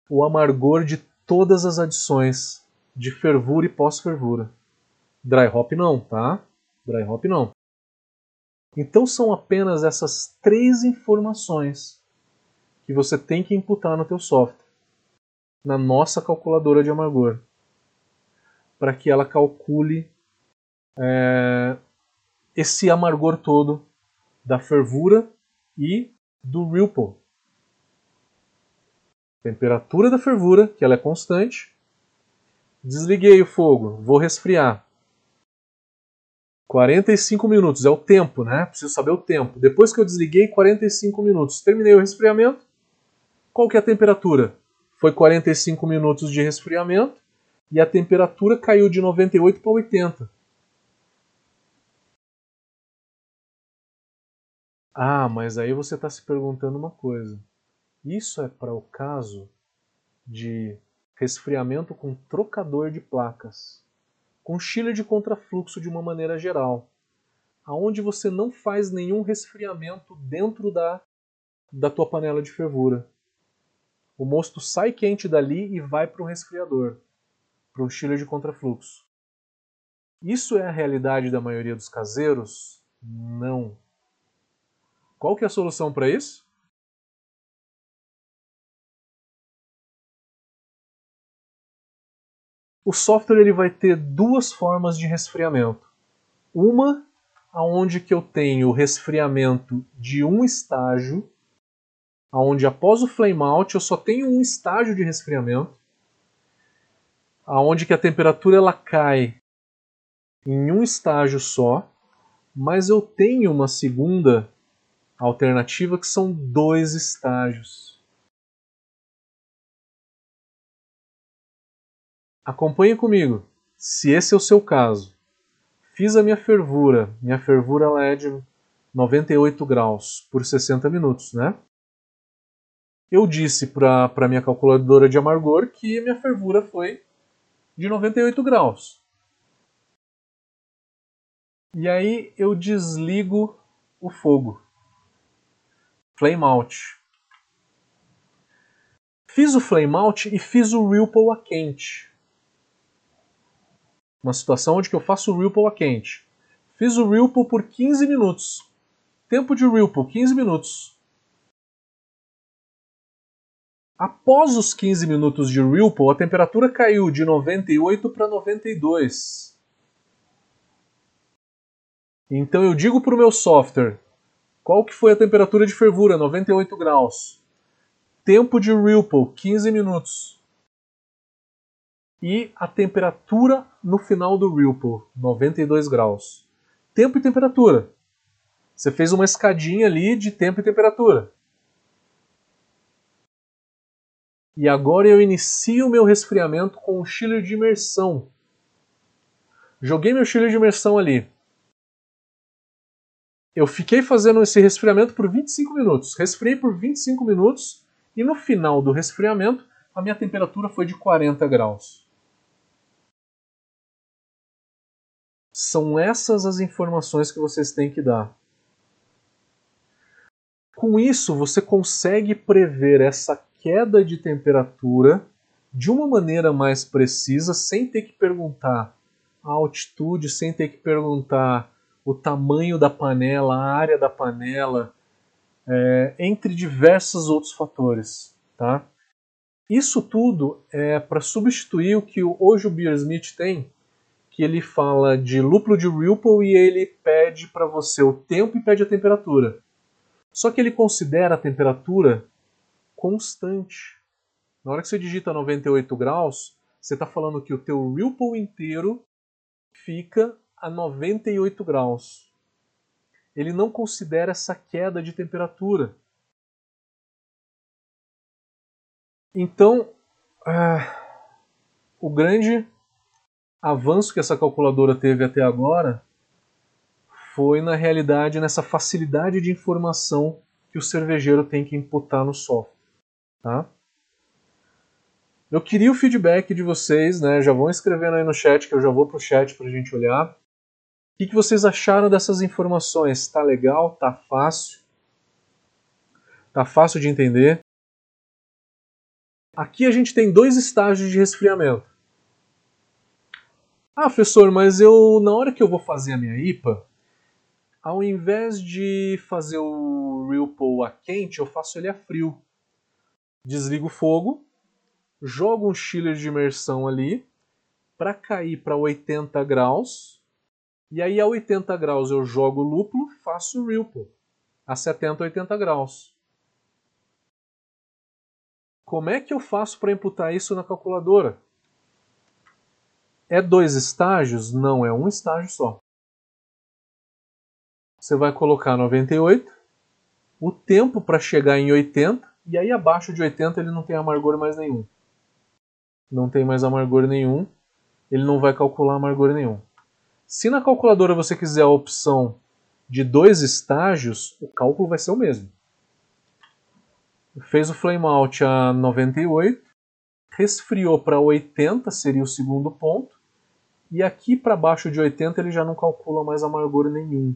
o amargor de todas as adições de fervura e pós-fervura. Dry hop não, tá? Dry hop não. Então são apenas essas três informações que você tem que imputar no teu software, na nossa calculadora de amargor, para que ela calcule é, esse amargor todo da fervura e do ripple, temperatura da fervura, que ela é constante. Desliguei o fogo, vou resfriar. 45 minutos é o tempo, né? Preciso saber o tempo. Depois que eu desliguei, 45 minutos. Terminei o resfriamento. Qual que é a temperatura? Foi 45 minutos de resfriamento e a temperatura caiu de 98 para 80. Ah, mas aí você está se perguntando uma coisa. Isso é para o caso de resfriamento com trocador de placas, com chiller de contrafluxo de uma maneira geral, aonde você não faz nenhum resfriamento dentro da, da tua panela de fervura. O mosto sai quente dali e vai para o resfriador, para o chiller de contrafluxo. Isso é a realidade da maioria dos caseiros? Não. Qual que é a solução para isso? O software ele vai ter duas formas de resfriamento. Uma aonde que eu tenho resfriamento de um estágio, aonde após o flame out eu só tenho um estágio de resfriamento, aonde que a temperatura ela cai em um estágio só, mas eu tenho uma segunda alternativa que são dois estágios. Acompanhe comigo, se esse é o seu caso. Fiz a minha fervura, minha fervura ela é de 98 graus por 60 minutos, né? Eu disse para a minha calculadora de amargor que minha fervura foi de 98 graus. E aí eu desligo o fogo. Flame out. Fiz o flame out e fiz o ripple a quente uma situação onde eu faço o Ripple a quente. Fiz o Ripple por 15 minutos. Tempo de Ripple, 15 minutos. Após os 15 minutos de Ripple, a temperatura caiu de 98 para 92. Então eu digo para o meu software, qual que foi a temperatura de fervura? 98 graus. Tempo de Ripple, 15 minutos e a temperatura no final do Ripple, 92 graus. Tempo e temperatura. Você fez uma escadinha ali de tempo e temperatura. E agora eu inicio o meu resfriamento com o chiller de imersão. Joguei meu chiller de imersão ali. Eu fiquei fazendo esse resfriamento por 25 minutos. Resfriei por 25 minutos e no final do resfriamento a minha temperatura foi de 40 graus. São essas as informações que vocês têm que dar. Com isso, você consegue prever essa queda de temperatura de uma maneira mais precisa, sem ter que perguntar a altitude, sem ter que perguntar o tamanho da panela, a área da panela, é, entre diversos outros fatores. Tá? Isso tudo é para substituir o que hoje o Beersmith tem, que ele fala de lúpulo de Ripple e ele pede para você o tempo e pede a temperatura. Só que ele considera a temperatura constante. Na hora que você digita 98 graus, você está falando que o teu Ripple inteiro fica a 98 graus. Ele não considera essa queda de temperatura. Então, ah, o grande avanço que essa calculadora teve até agora foi, na realidade, nessa facilidade de informação que o cervejeiro tem que imputar no software. Tá? Eu queria o feedback de vocês, né? Já vão escrevendo aí no chat, que eu já vou pro chat para a gente olhar. O que, que vocês acharam dessas informações? Tá legal? Tá fácil? Tá fácil de entender? Aqui a gente tem dois estágios de resfriamento. Ah, professor, mas eu na hora que eu vou fazer a minha IPA, ao invés de fazer o Ripple a quente, eu faço ele a frio. Desligo o fogo, jogo um chiller de imersão ali para cair para 80 graus. E aí a 80 graus eu jogo o lúpulo, faço o Ripple a 70, 80 graus. Como é que eu faço para imputar isso na calculadora? É dois estágios? Não, é um estágio só. Você vai colocar 98, o tempo para chegar em 80, e aí abaixo de 80 ele não tem amargor mais nenhum. Não tem mais amargor nenhum, ele não vai calcular amargor nenhum. Se na calculadora você quiser a opção de dois estágios, o cálculo vai ser o mesmo. Fez o flame out a 98, resfriou para 80, seria o segundo ponto, e aqui para baixo de 80 ele já não calcula mais amargor nenhum.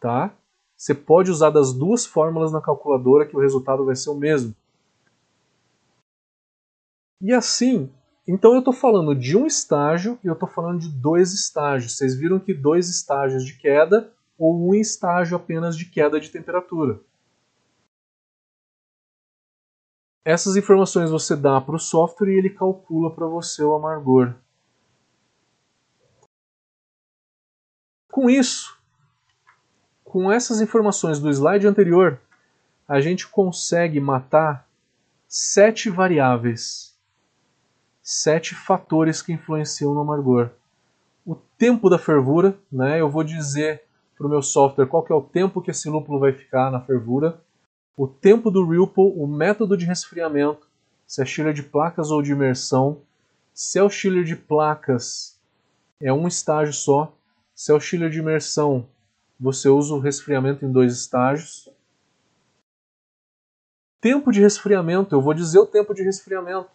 Tá? Você pode usar das duas fórmulas na calculadora que o resultado vai ser o mesmo. E assim, então eu estou falando de um estágio e eu estou falando de dois estágios. Vocês viram que dois estágios de queda ou um estágio apenas de queda de temperatura. Essas informações você dá para o software e ele calcula para você o amargor. Com isso, com essas informações do slide anterior, a gente consegue matar sete variáveis, sete fatores que influenciam no amargor. O tempo da fervura, né? Eu vou dizer para o meu software qual é o tempo que esse lúpulo vai ficar na fervura, o tempo do Ripple, o método de resfriamento, se é chiller de placas ou de imersão, se é o chiller de placas é um estágio só, se é o chiller de imersão, você usa o resfriamento em dois estágios. Tempo de resfriamento, eu vou dizer o tempo de resfriamento.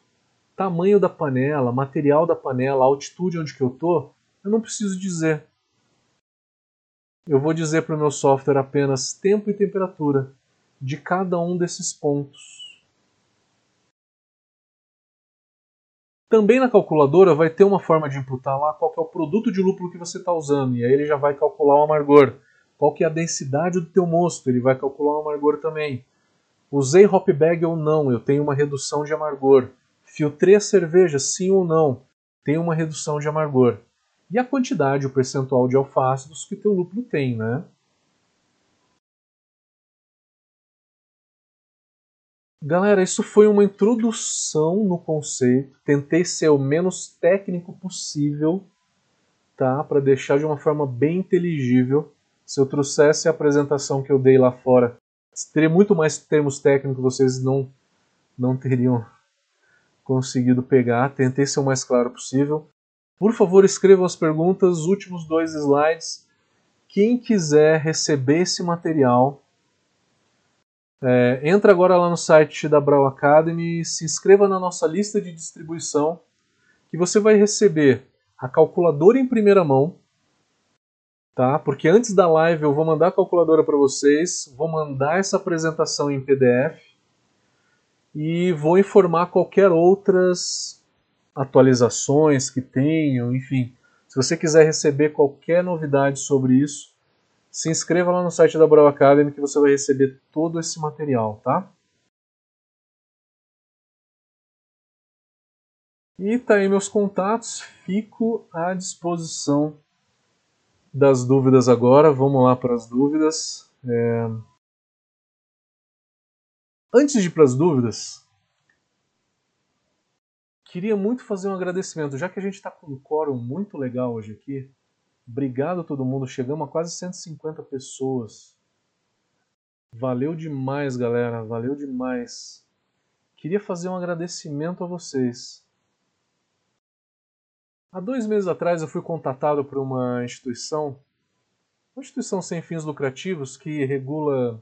Tamanho da panela, material da panela, altitude onde que eu tô, eu não preciso dizer. Eu vou dizer para o meu software apenas tempo e temperatura de cada um desses pontos. Também na calculadora vai ter uma forma de imputar lá qual é o produto de lúpulo que você está usando, e aí ele já vai calcular o amargor. Qual que é a densidade do teu mosto, ele vai calcular o amargor também. Usei hop bag ou não, eu tenho uma redução de amargor. Filtrei a cerveja, sim ou não, tem uma redução de amargor. E a quantidade, o percentual de alfácidos que teu lúpulo tem, né? Galera, isso foi uma introdução no conceito. Tentei ser o menos técnico possível, tá? Para deixar de uma forma bem inteligível. Se eu trouxesse a apresentação que eu dei lá fora, teria muito mais termos técnicos, vocês não não teriam conseguido pegar. Tentei ser o mais claro possível. Por favor, escrevam as perguntas, os últimos dois slides. Quem quiser receber esse material, é, entra agora lá no site da Brau Academy, se inscreva na nossa lista de distribuição, que você vai receber a calculadora em primeira mão, tá? Porque antes da live eu vou mandar a calculadora para vocês, vou mandar essa apresentação em PDF e vou informar qualquer outras atualizações que tenham, enfim. Se você quiser receber qualquer novidade sobre isso, se inscreva lá no site da Brau Academy que você vai receber todo esse material, tá? E tá aí meus contatos, fico à disposição das dúvidas agora. Vamos lá para as dúvidas. É... Antes de ir para as dúvidas, queria muito fazer um agradecimento, já que a gente está com um quórum muito legal hoje aqui. Obrigado a todo mundo. Chegamos a quase 150 pessoas. Valeu demais, galera. Valeu demais. Queria fazer um agradecimento a vocês. Há dois meses atrás eu fui contatado por uma instituição, uma instituição sem fins lucrativos que regula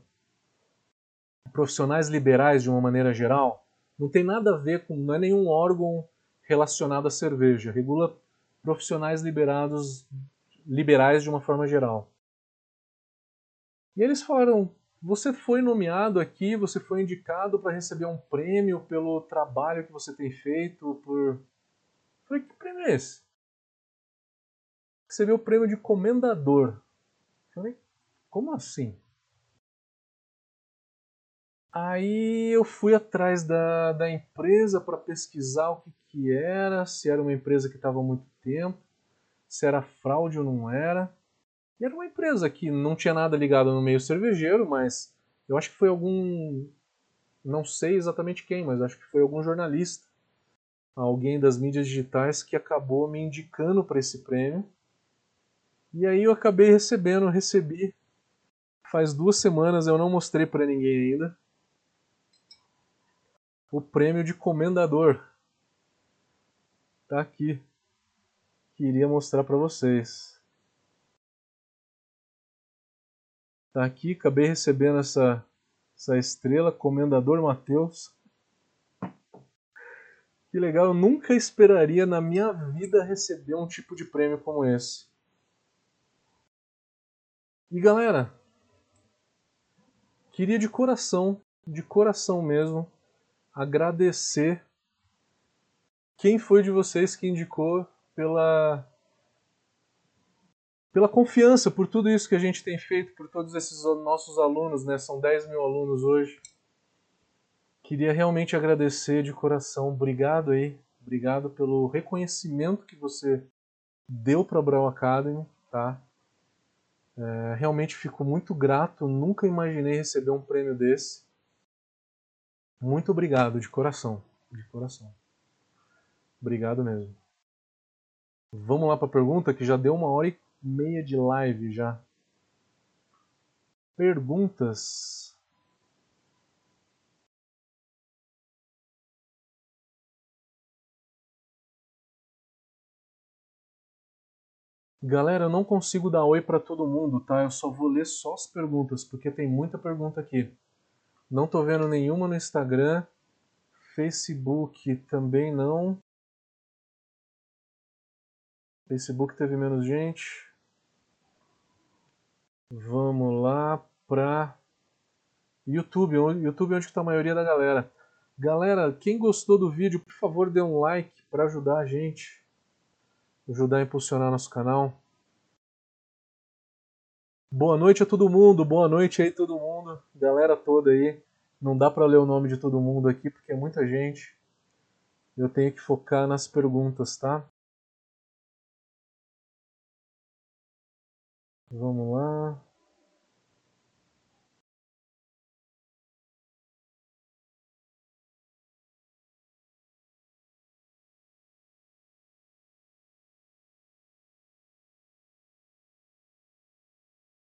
profissionais liberais de uma maneira geral. Não tem nada a ver com, não é nenhum órgão relacionado à cerveja. Regula profissionais liberados liberais de uma forma geral. E eles falaram: você foi nomeado aqui, você foi indicado para receber um prêmio pelo trabalho que você tem feito. Por... Eu falei: que prêmio é esse? Recebeu o prêmio de comendador. Eu falei: como assim? Aí eu fui atrás da, da empresa para pesquisar o que, que era, se era uma empresa que estava há muito tempo se era fraude ou não era. E era uma empresa que não tinha nada ligado no meio cervejeiro, mas eu acho que foi algum. Não sei exatamente quem, mas acho que foi algum jornalista, alguém das mídias digitais que acabou me indicando para esse prêmio. E aí eu acabei recebendo, recebi. Faz duas semanas eu não mostrei para ninguém ainda. O prêmio de comendador. Tá aqui queria mostrar para vocês. Tá aqui, acabei recebendo essa, essa estrela, Comendador Mateus. Que legal, eu nunca esperaria na minha vida receber um tipo de prêmio como esse. E galera, queria de coração, de coração mesmo, agradecer quem foi de vocês que indicou pela pela confiança, por tudo isso que a gente tem feito, por todos esses nossos alunos, né? São 10 mil alunos hoje. Queria realmente agradecer de coração. Obrigado aí. Obrigado pelo reconhecimento que você deu para a Brau Academy, tá? É, realmente fico muito grato. Nunca imaginei receber um prêmio desse. Muito obrigado, de coração. De coração. Obrigado mesmo. Vamos lá para a pergunta, que já deu uma hora e meia de live já. Perguntas. Galera, eu não consigo dar oi para todo mundo, tá? Eu só vou ler só as perguntas, porque tem muita pergunta aqui. Não tô vendo nenhuma no Instagram, Facebook também não. Facebook teve menos gente. Vamos lá para YouTube. YouTube é onde está a maioria da galera. Galera, quem gostou do vídeo, por favor, dê um like para ajudar a gente ajudar a impulsionar nosso canal. Boa noite a todo mundo, boa noite aí todo mundo, galera toda aí. Não dá para ler o nome de todo mundo aqui porque é muita gente. Eu tenho que focar nas perguntas, tá? Vamos lá.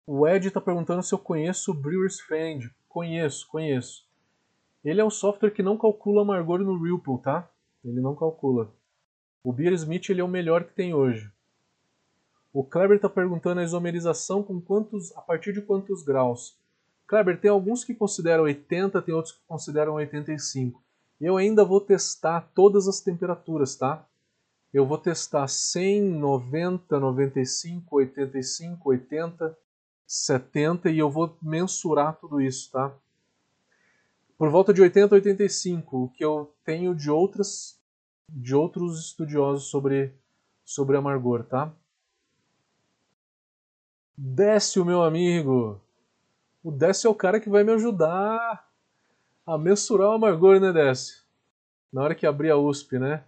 O Ed está perguntando se eu conheço o Brewer's Friend. Conheço, conheço. Ele é um software que não calcula amargor no Ripple, tá? Ele não calcula. O Beersmith ele é o melhor que tem hoje. O Kleber está perguntando a isomerização com quantos, a partir de quantos graus. Kleber, tem alguns que consideram 80, tem outros que consideram 85. Eu ainda vou testar todas as temperaturas, tá? Eu vou testar 100, 90, 95, 85, 80, 70 e eu vou mensurar tudo isso, tá? Por volta de 80 a 85, o que eu tenho de outras de outros estudiosos sobre sobre amargor, tá? Décio, meu amigo. O Décio é o cara que vai me ajudar a mensurar o amargor, né, Décio? Na hora que abrir a USP, né?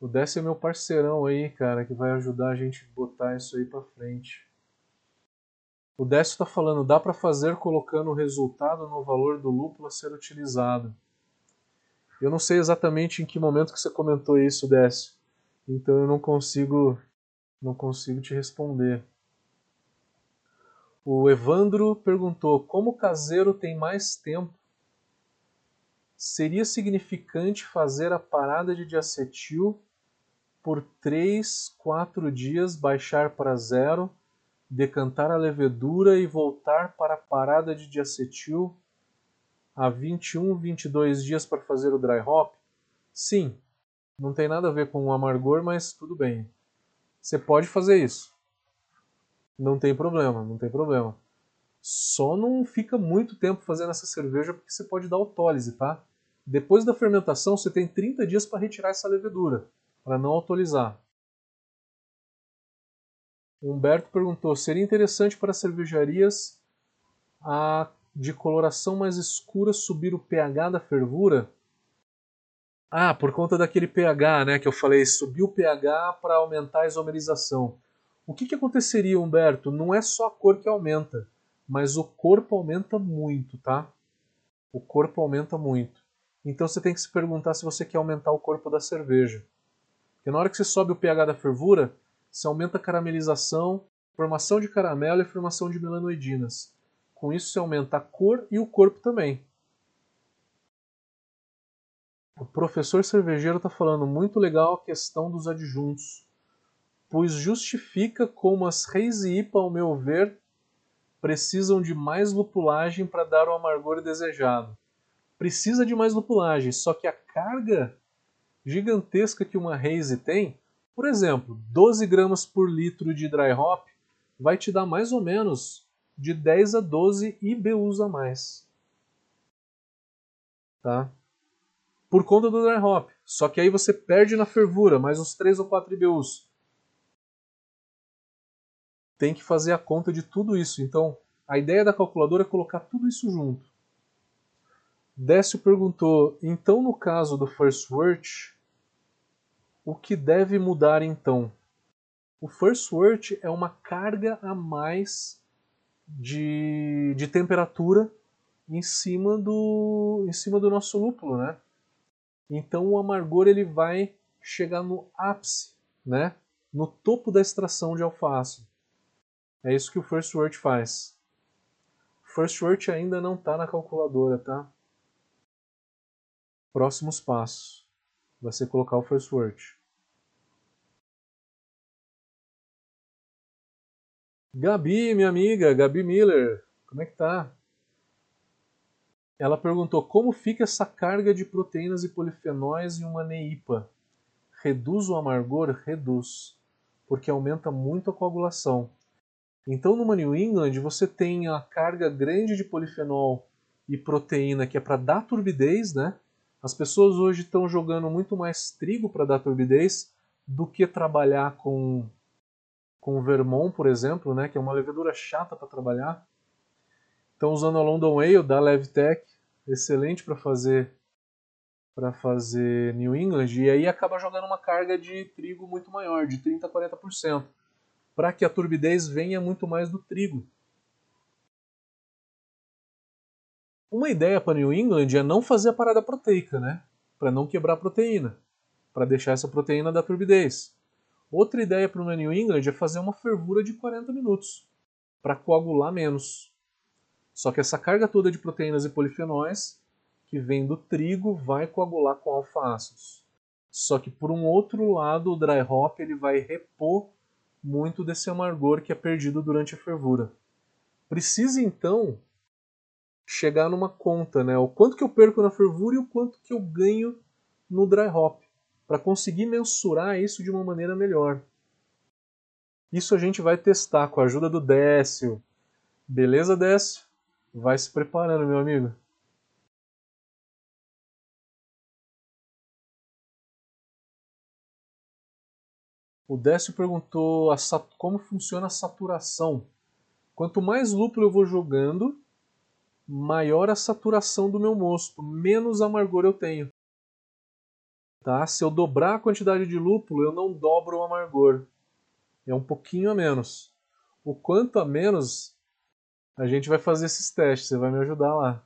O Décio é meu parceirão aí, cara, que vai ajudar a gente botar isso aí pra frente. O Décio está falando, dá para fazer colocando o resultado no valor do lúpulo a ser utilizado. Eu não sei exatamente em que momento que você comentou isso, Décio. Então eu não consigo não consigo te responder. O Evandro perguntou: como o caseiro tem mais tempo, seria significante fazer a parada de diacetil por 3, 4 dias, baixar para zero decantar a levedura e voltar para a parada de diacetil a 21, 22 dias para fazer o dry hop? Sim, não tem nada a ver com o amargor, mas tudo bem. Você pode fazer isso. Não tem problema, não tem problema. Só não fica muito tempo fazendo essa cerveja porque você pode dar autólise, tá? Depois da fermentação, você tem 30 dias para retirar essa levedura, para não autolizar. Humberto perguntou: seria interessante para cervejarias a de coloração mais escura subir o pH da fervura? Ah, por conta daquele pH, né, que eu falei, subir o pH para aumentar a isomerização. O que, que aconteceria, Humberto? Não é só a cor que aumenta, mas o corpo aumenta muito, tá? O corpo aumenta muito. Então você tem que se perguntar se você quer aumentar o corpo da cerveja. Porque na hora que você sobe o pH da fervura, se aumenta a caramelização, formação de caramelo e formação de melanoidinas. Com isso se aumenta a cor e o corpo também. O professor cervejeiro está falando muito legal a questão dos adjuntos, pois justifica como as Reis e IPA, ao meu ver, precisam de mais lupulagem para dar o amargor desejado. Precisa de mais lupulagem, só que a carga gigantesca que uma Haze tem por exemplo, 12 gramas por litro de dry hop vai te dar mais ou menos de 10 a 12 IBUs a mais. Tá? Por conta do dry hop. Só que aí você perde na fervura mais uns 3 ou 4 IBUs. Tem que fazer a conta de tudo isso. Então, a ideia da calculadora é colocar tudo isso junto. Décio perguntou: então no caso do First Word, o que deve mudar então? O First Word é uma carga a mais de, de temperatura em cima do em cima do nosso lúpulo, né? Então o amargor ele vai chegar no ápice, né? No topo da extração de alface. É isso que o First Word faz. First Word ainda não está na calculadora, tá? Próximos passos. Vai ser colocar o First Word. Gabi, minha amiga, Gabi Miller, como é que tá? Ela perguntou como fica essa carga de proteínas e polifenóis em uma neipa. Reduz o amargor? Reduz, porque aumenta muito a coagulação. Então, numa New England, você tem a carga grande de polifenol e proteína que é para dar turbidez, né? As pessoas hoje estão jogando muito mais trigo para dar turbidez do que trabalhar com com Vermont, por exemplo, né, que é uma levedura chata para trabalhar. Estão usando a London Ale da Levtech, excelente para fazer para fazer New England e aí acaba jogando uma carga de trigo muito maior, de 30 a 40%, para que a turbidez venha muito mais do trigo. Uma ideia para New England é não fazer a parada proteica, né? Para não quebrar a proteína, para deixar essa proteína da turbidez. Outra ideia para o New England é fazer uma fervura de 40 minutos, para coagular menos. Só que essa carga toda de proteínas e polifenóis que vem do trigo vai coagular com alfa-ácidos. Só que por um outro lado, o dry hop ele vai repor muito desse amargor que é perdido durante a fervura. Precisa então chegar numa conta, né? O quanto que eu perco na fervura e o quanto que eu ganho no dry hop para conseguir mensurar isso de uma maneira melhor. Isso a gente vai testar com a ajuda do Décio. Beleza, Décio? Vai se preparando, meu amigo. O Décio perguntou como funciona a saturação. Quanto mais lúpulo eu vou jogando, maior a saturação do meu mosto, menos amargor eu tenho. Tá? Se eu dobrar a quantidade de lúpulo, eu não dobro o amargor. É um pouquinho a menos. O quanto a menos, a gente vai fazer esses testes. Você vai me ajudar lá.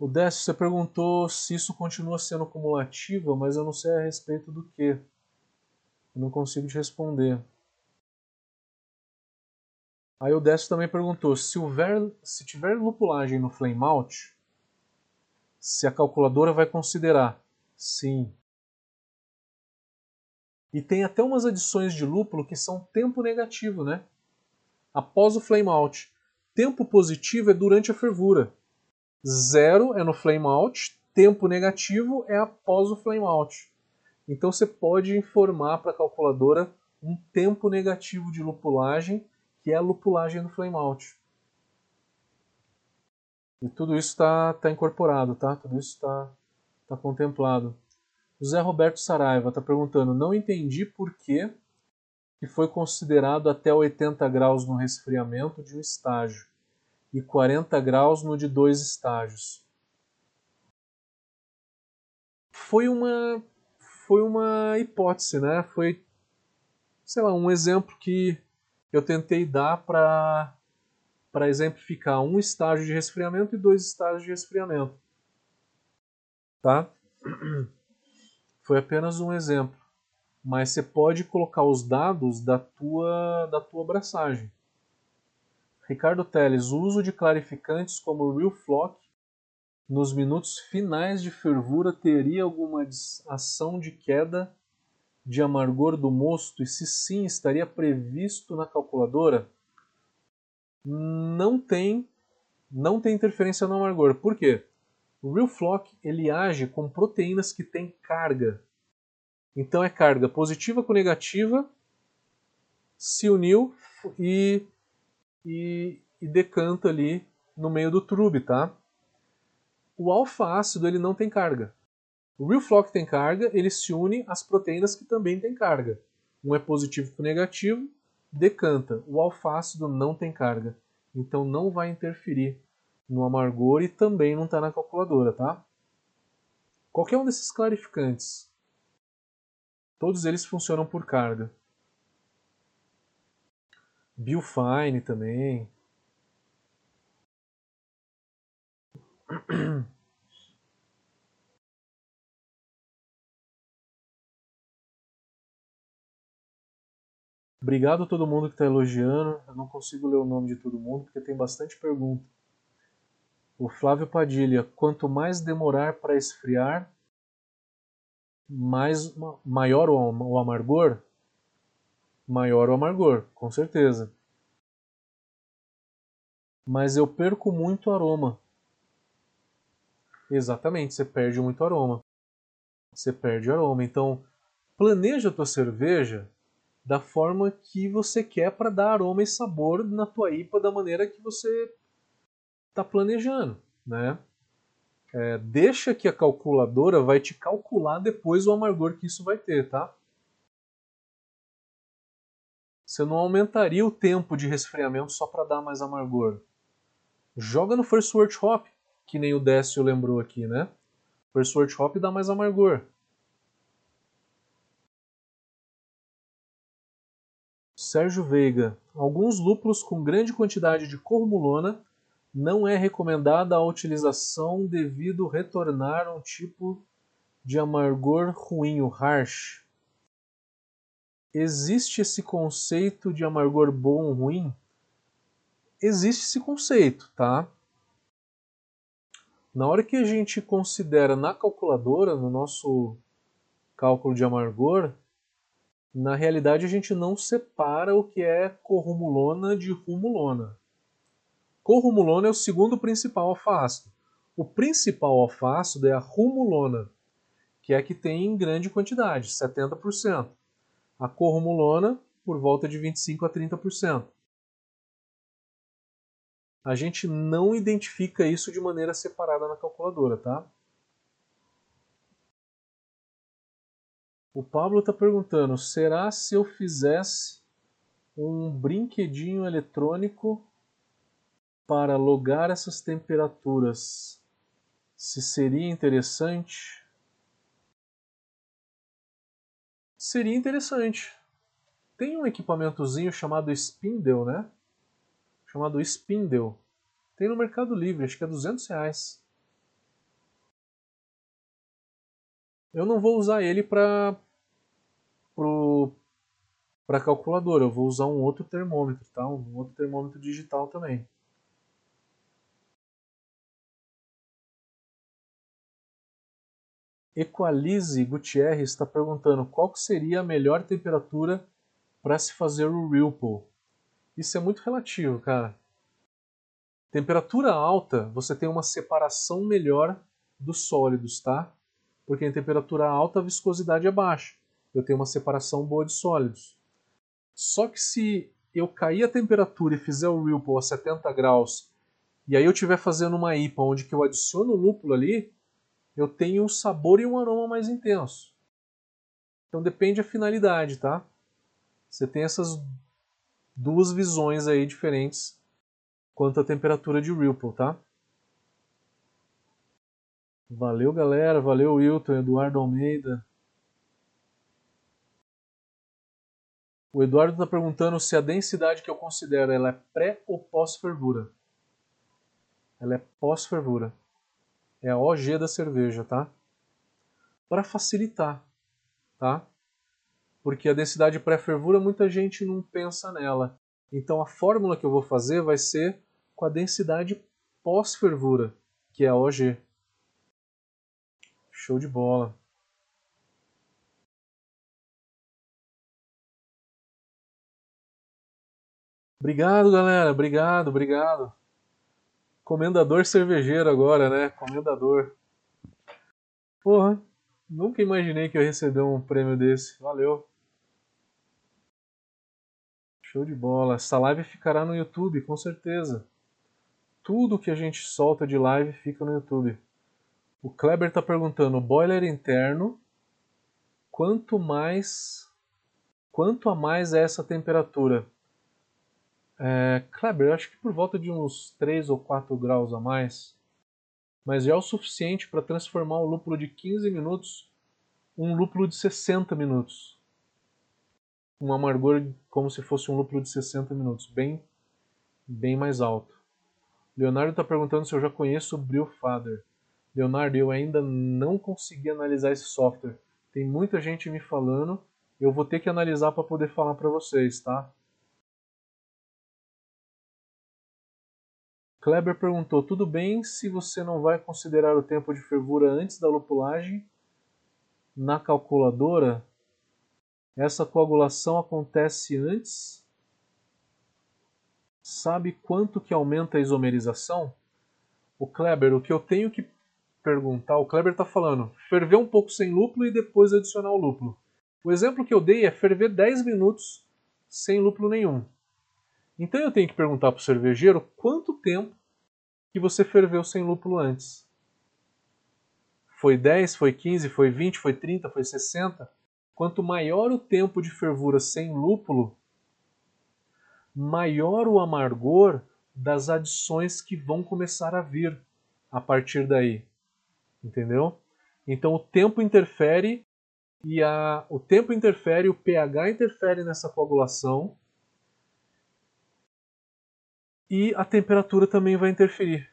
O Décio, você perguntou se isso continua sendo cumulativo, mas eu não sei a respeito do que. Eu não consigo te responder. Aí o Décio também perguntou se, houver, se tiver lupulagem no flame out, se a calculadora vai considerar. Sim. E tem até umas adições de lúpulo que são tempo negativo, né? Após o flame out. Tempo positivo é durante a fervura. Zero é no flame out, tempo negativo é após o flame out. Então você pode informar para a calculadora um tempo negativo de lupulagem que é a lupulagem do flame out. E tudo isso está tá incorporado, tá? Tudo isso está tá contemplado. O Zé Roberto Saraiva está perguntando: não entendi por que, que foi considerado até 80 graus no resfriamento de um estágio e 40 graus no de dois estágios. Foi uma foi uma hipótese, né? Foi sei lá, um exemplo que eu tentei dar para para exemplificar um estágio de resfriamento e dois estágios de resfriamento. Tá? Foi apenas um exemplo, mas você pode colocar os dados da tua da tua abraçagem. Ricardo Teles, o uso de clarificantes como o Real Flock nos minutos finais de fervura teria alguma ação de queda de amargor do mosto e se sim estaria previsto na calculadora, não tem não tem interferência no amargor. Por quê? O Real Flock ele age com proteínas que têm carga. Então é carga positiva com negativa se uniu e, e, e decanta ali no meio do trube, tá? O alfa ácido ele não tem carga. O real flock tem carga, ele se une às proteínas que também têm carga. Um é positivo com negativo, decanta. O alfácido não tem carga, então não vai interferir no amargor e também não está na calculadora, tá? Qualquer um desses clarificantes, todos eles funcionam por carga. Biofine também. Obrigado a todo mundo que está elogiando. Eu não consigo ler o nome de todo mundo porque tem bastante pergunta. O Flávio Padilha, quanto mais demorar para esfriar, mais maior o amargor? Maior o amargor, com certeza. Mas eu perco muito aroma. Exatamente, você perde muito aroma. Você perde aroma. Então, planeja a tua cerveja da forma que você quer para dar aroma e sabor na tua IPA da maneira que você está planejando, né? É, deixa que a calculadora vai te calcular depois o amargor que isso vai ter, tá? Você não aumentaria o tempo de resfriamento só para dar mais amargor. Joga no First Word Hop, que nem o Décio lembrou aqui, né? First Word Hop dá mais amargor. Sérgio Veiga. Alguns lúpulos com grande quantidade de cormulona não é recomendada a utilização devido retornar um tipo de amargor ruim, o harsh. Existe esse conceito de amargor bom ou ruim? Existe esse conceito, tá? Na hora que a gente considera na calculadora, no nosso cálculo de amargor, na realidade a gente não separa o que é corrumulona de rumulona. Corrumulona é o segundo principal alfácido. O principal alfácido é a rumulona, que é a que tem em grande quantidade, 70%. A corrumulona, por volta de 25 a 30%. A gente não identifica isso de maneira separada na calculadora, tá? O Pablo está perguntando: será se eu fizesse um brinquedinho eletrônico para logar essas temperaturas? Se seria interessante? Seria interessante. Tem um equipamentozinho chamado Spindle, né? Chamado Spindle. Tem no Mercado Livre, acho que é 200 reais. Eu não vou usar ele para para calculadora, eu vou usar um outro termômetro, tá? Um outro termômetro digital também. Equalize Gutierrez está perguntando qual seria a melhor temperatura para se fazer o Ripple. Isso é muito relativo, cara. Temperatura alta, você tem uma separação melhor dos sólidos, tá? porque em temperatura alta a viscosidade é baixa. Eu tenho uma separação boa de sólidos. Só que se eu cair a temperatura e fizer o Ripple a 70 graus, e aí eu estiver fazendo uma IPA onde que eu adiciono o lúpulo ali, eu tenho um sabor e um aroma mais intenso. Então depende da finalidade, tá? Você tem essas duas visões aí diferentes quanto à temperatura de Ripple, tá? Valeu, galera. Valeu, Wilton, Eduardo Almeida. O Eduardo está perguntando se a densidade que eu considero ela é pré ou pós-fervura. Ela é pós-fervura. É a OG da cerveja, tá? Para facilitar, tá? Porque a densidade pré-fervura muita gente não pensa nela. Então a fórmula que eu vou fazer vai ser com a densidade pós-fervura, que é a OG. Show de bola. Obrigado, galera. Obrigado, obrigado. Comendador cervejeiro agora, né? Comendador. Porra, nunca imaginei que eu ia receber um prêmio desse. Valeu. Show de bola. Essa live ficará no YouTube, com certeza. Tudo que a gente solta de live fica no YouTube. O Kleber está perguntando, boiler interno, quanto mais, quanto a mais é essa temperatura? É, Kleber, acho que por volta de uns 3 ou 4 graus a mais, mas já é o suficiente para transformar um lúpulo de 15 minutos um lúpulo de 60 minutos. Um amargor como se fosse um lúpulo de 60 minutos, bem, bem mais alto. Leonardo está perguntando se eu já conheço o Brewfather. Leonardo, eu ainda não consegui analisar esse software. Tem muita gente me falando. Eu vou ter que analisar para poder falar para vocês, tá? Kleber perguntou: tudo bem se você não vai considerar o tempo de fervura antes da lupulagem na calculadora? Essa coagulação acontece antes? Sabe quanto que aumenta a isomerização? O Kleber, o que eu tenho que perguntar, o Kleber está falando, ferver um pouco sem lúpulo e depois adicionar o lúpulo. O exemplo que eu dei é ferver 10 minutos sem lúpulo nenhum. Então eu tenho que perguntar para o cervejeiro quanto tempo que você ferveu sem lúpulo antes. Foi 10, foi 15, foi 20, foi 30, foi 60? Quanto maior o tempo de fervura sem lúpulo, maior o amargor das adições que vão começar a vir a partir daí entendeu? Então o tempo interfere e a, o tempo interfere, o pH interfere nessa coagulação e a temperatura também vai interferir.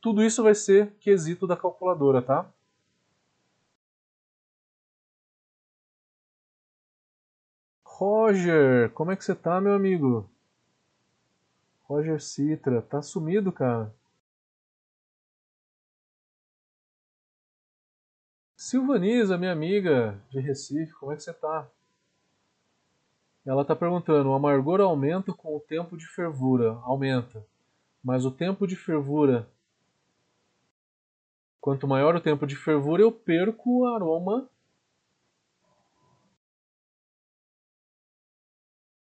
Tudo isso vai ser quesito da calculadora, tá? Roger, como é que você tá, meu amigo? Roger Citra, tá sumido, cara. Silvanisa, minha amiga de Recife, como é que você tá? Ela está perguntando: o amargor aumenta com o tempo de fervura? Aumenta. Mas o tempo de fervura. Quanto maior o tempo de fervura, eu perco o aroma.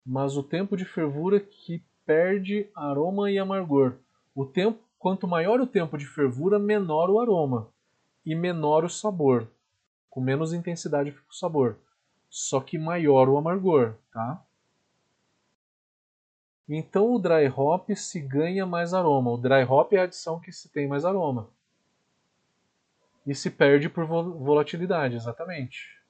Mas o tempo de fervura que perde aroma e amargor. O tempo, quanto maior o tempo de fervura, menor o aroma e menor o sabor. Com menos intensidade fica o sabor. Só que maior o amargor, tá? Então o dry hop se ganha mais aroma. O dry hop é a adição que se tem mais aroma. E se perde por volatilidade, exatamente.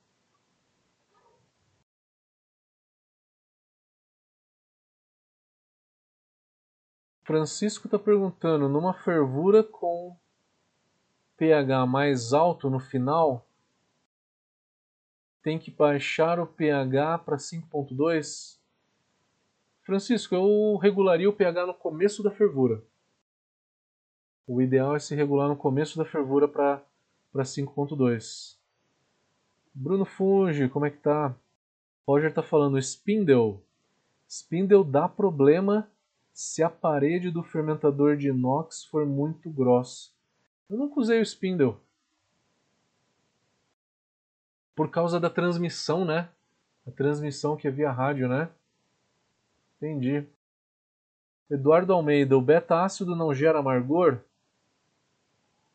Francisco está perguntando, numa fervura com pH mais alto no final, tem que baixar o pH para 5.2? Francisco, eu regularia o pH no começo da fervura. O ideal é se regular no começo da fervura para 5.2. Bruno Funge, como é que tá? Roger tá falando spindle. Spindle dá problema se a parede do fermentador de inox for muito grossa. Eu nunca usei o spindle. Por causa da transmissão, né? A transmissão que é via rádio, né? Entendi. Eduardo Almeida, o beta-ácido não gera amargor?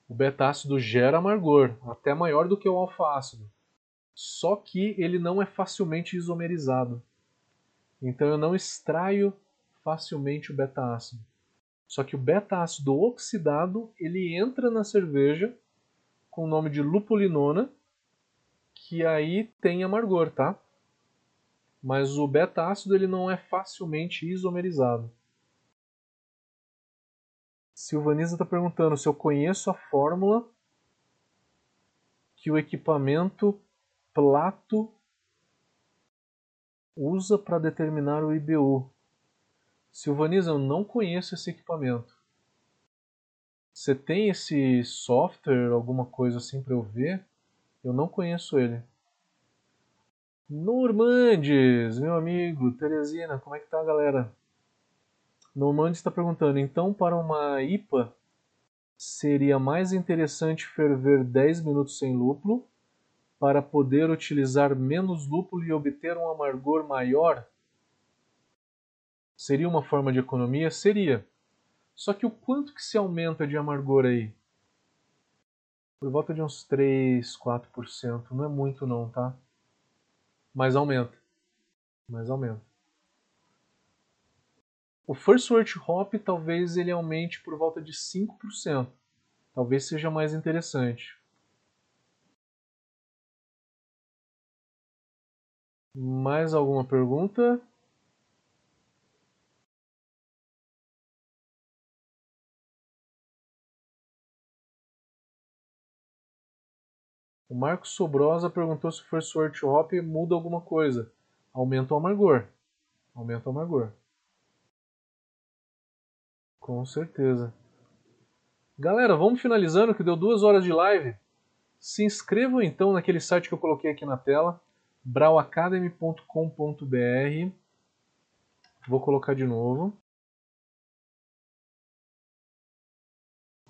O beta-ácido gera amargor, até maior do que o alfa-ácido. Só que ele não é facilmente isomerizado. Então eu não extraio facilmente o beta-ácido. Só que o beta-ácido oxidado ele entra na cerveja com o nome de lupulinona, que aí tem amargor, tá? Mas o beta-ácido ele não é facilmente isomerizado. Silvanisa está perguntando se eu conheço a fórmula que o equipamento Plato usa para determinar o IBU. Silvanisa, eu não conheço esse equipamento. Você tem esse software, alguma coisa assim para eu ver? Eu não conheço ele. Normandes, meu amigo, Teresina, como é que tá, galera? Normandes está perguntando, então para uma IPA seria mais interessante ferver 10 minutos sem lúpulo para poder utilizar menos lúpulo e obter um amargor maior? Seria uma forma de economia? Seria. Só que o quanto que se aumenta de amargor aí? Por volta de uns 3, 4%. Não é muito não, tá? Mas aumenta. Mas aumenta. O First Word Hop talvez ele aumente por volta de 5%. Talvez seja mais interessante. Mais alguma pergunta? O Marcos Sobrosa perguntou se o First Hop muda alguma coisa. Aumenta o amargor. Aumenta o amargor. Com certeza. Galera, vamos finalizando que deu duas horas de live. Se inscrevam então naquele site que eu coloquei aqui na tela, brauacademy.com.br. Vou colocar de novo.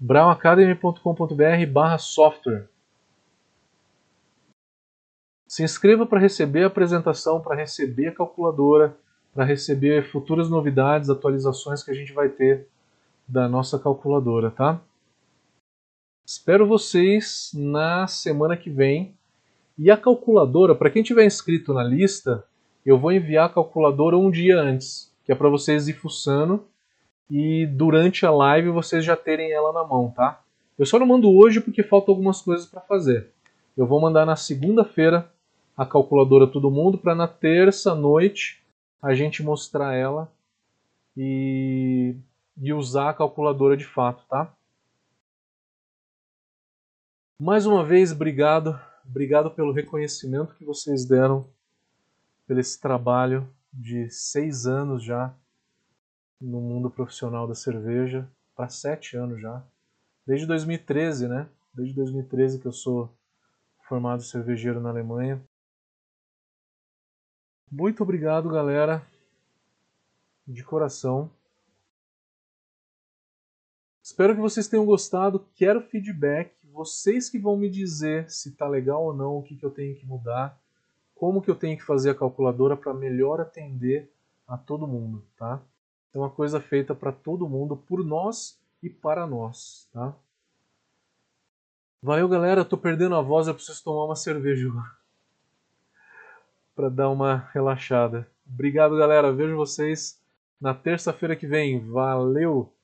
brauacademy.com.br barra software. Se inscreva para receber a apresentação, para receber a calculadora, para receber futuras novidades, atualizações que a gente vai ter da nossa calculadora, tá? Espero vocês na semana que vem. E a calculadora, para quem tiver inscrito na lista, eu vou enviar a calculadora um dia antes, que é para vocês ir fuçando e durante a live vocês já terem ela na mão, tá? Eu só não mando hoje porque faltam algumas coisas para fazer. Eu vou mandar na segunda-feira a calculadora todo mundo para na terça noite a gente mostrar ela e e usar a calculadora de fato, tá? Mais uma vez, obrigado. Obrigado pelo reconhecimento que vocês deram pelo esse trabalho de seis anos já no mundo profissional da cerveja, para sete anos já. Desde 2013, né? Desde 2013 que eu sou formado cervejeiro na Alemanha. Muito obrigado, galera. De coração. Espero que vocês tenham gostado. Quero feedback. Vocês que vão me dizer se está legal ou não, o que, que eu tenho que mudar, como que eu tenho que fazer a calculadora para melhor atender a todo mundo, tá? É uma coisa feita para todo mundo, por nós e para nós, tá? Valeu, galera. Tô perdendo a voz, eu preciso tomar uma cerveja para dar uma relaxada. Obrigado, galera. Vejo vocês na terça-feira que vem. Valeu!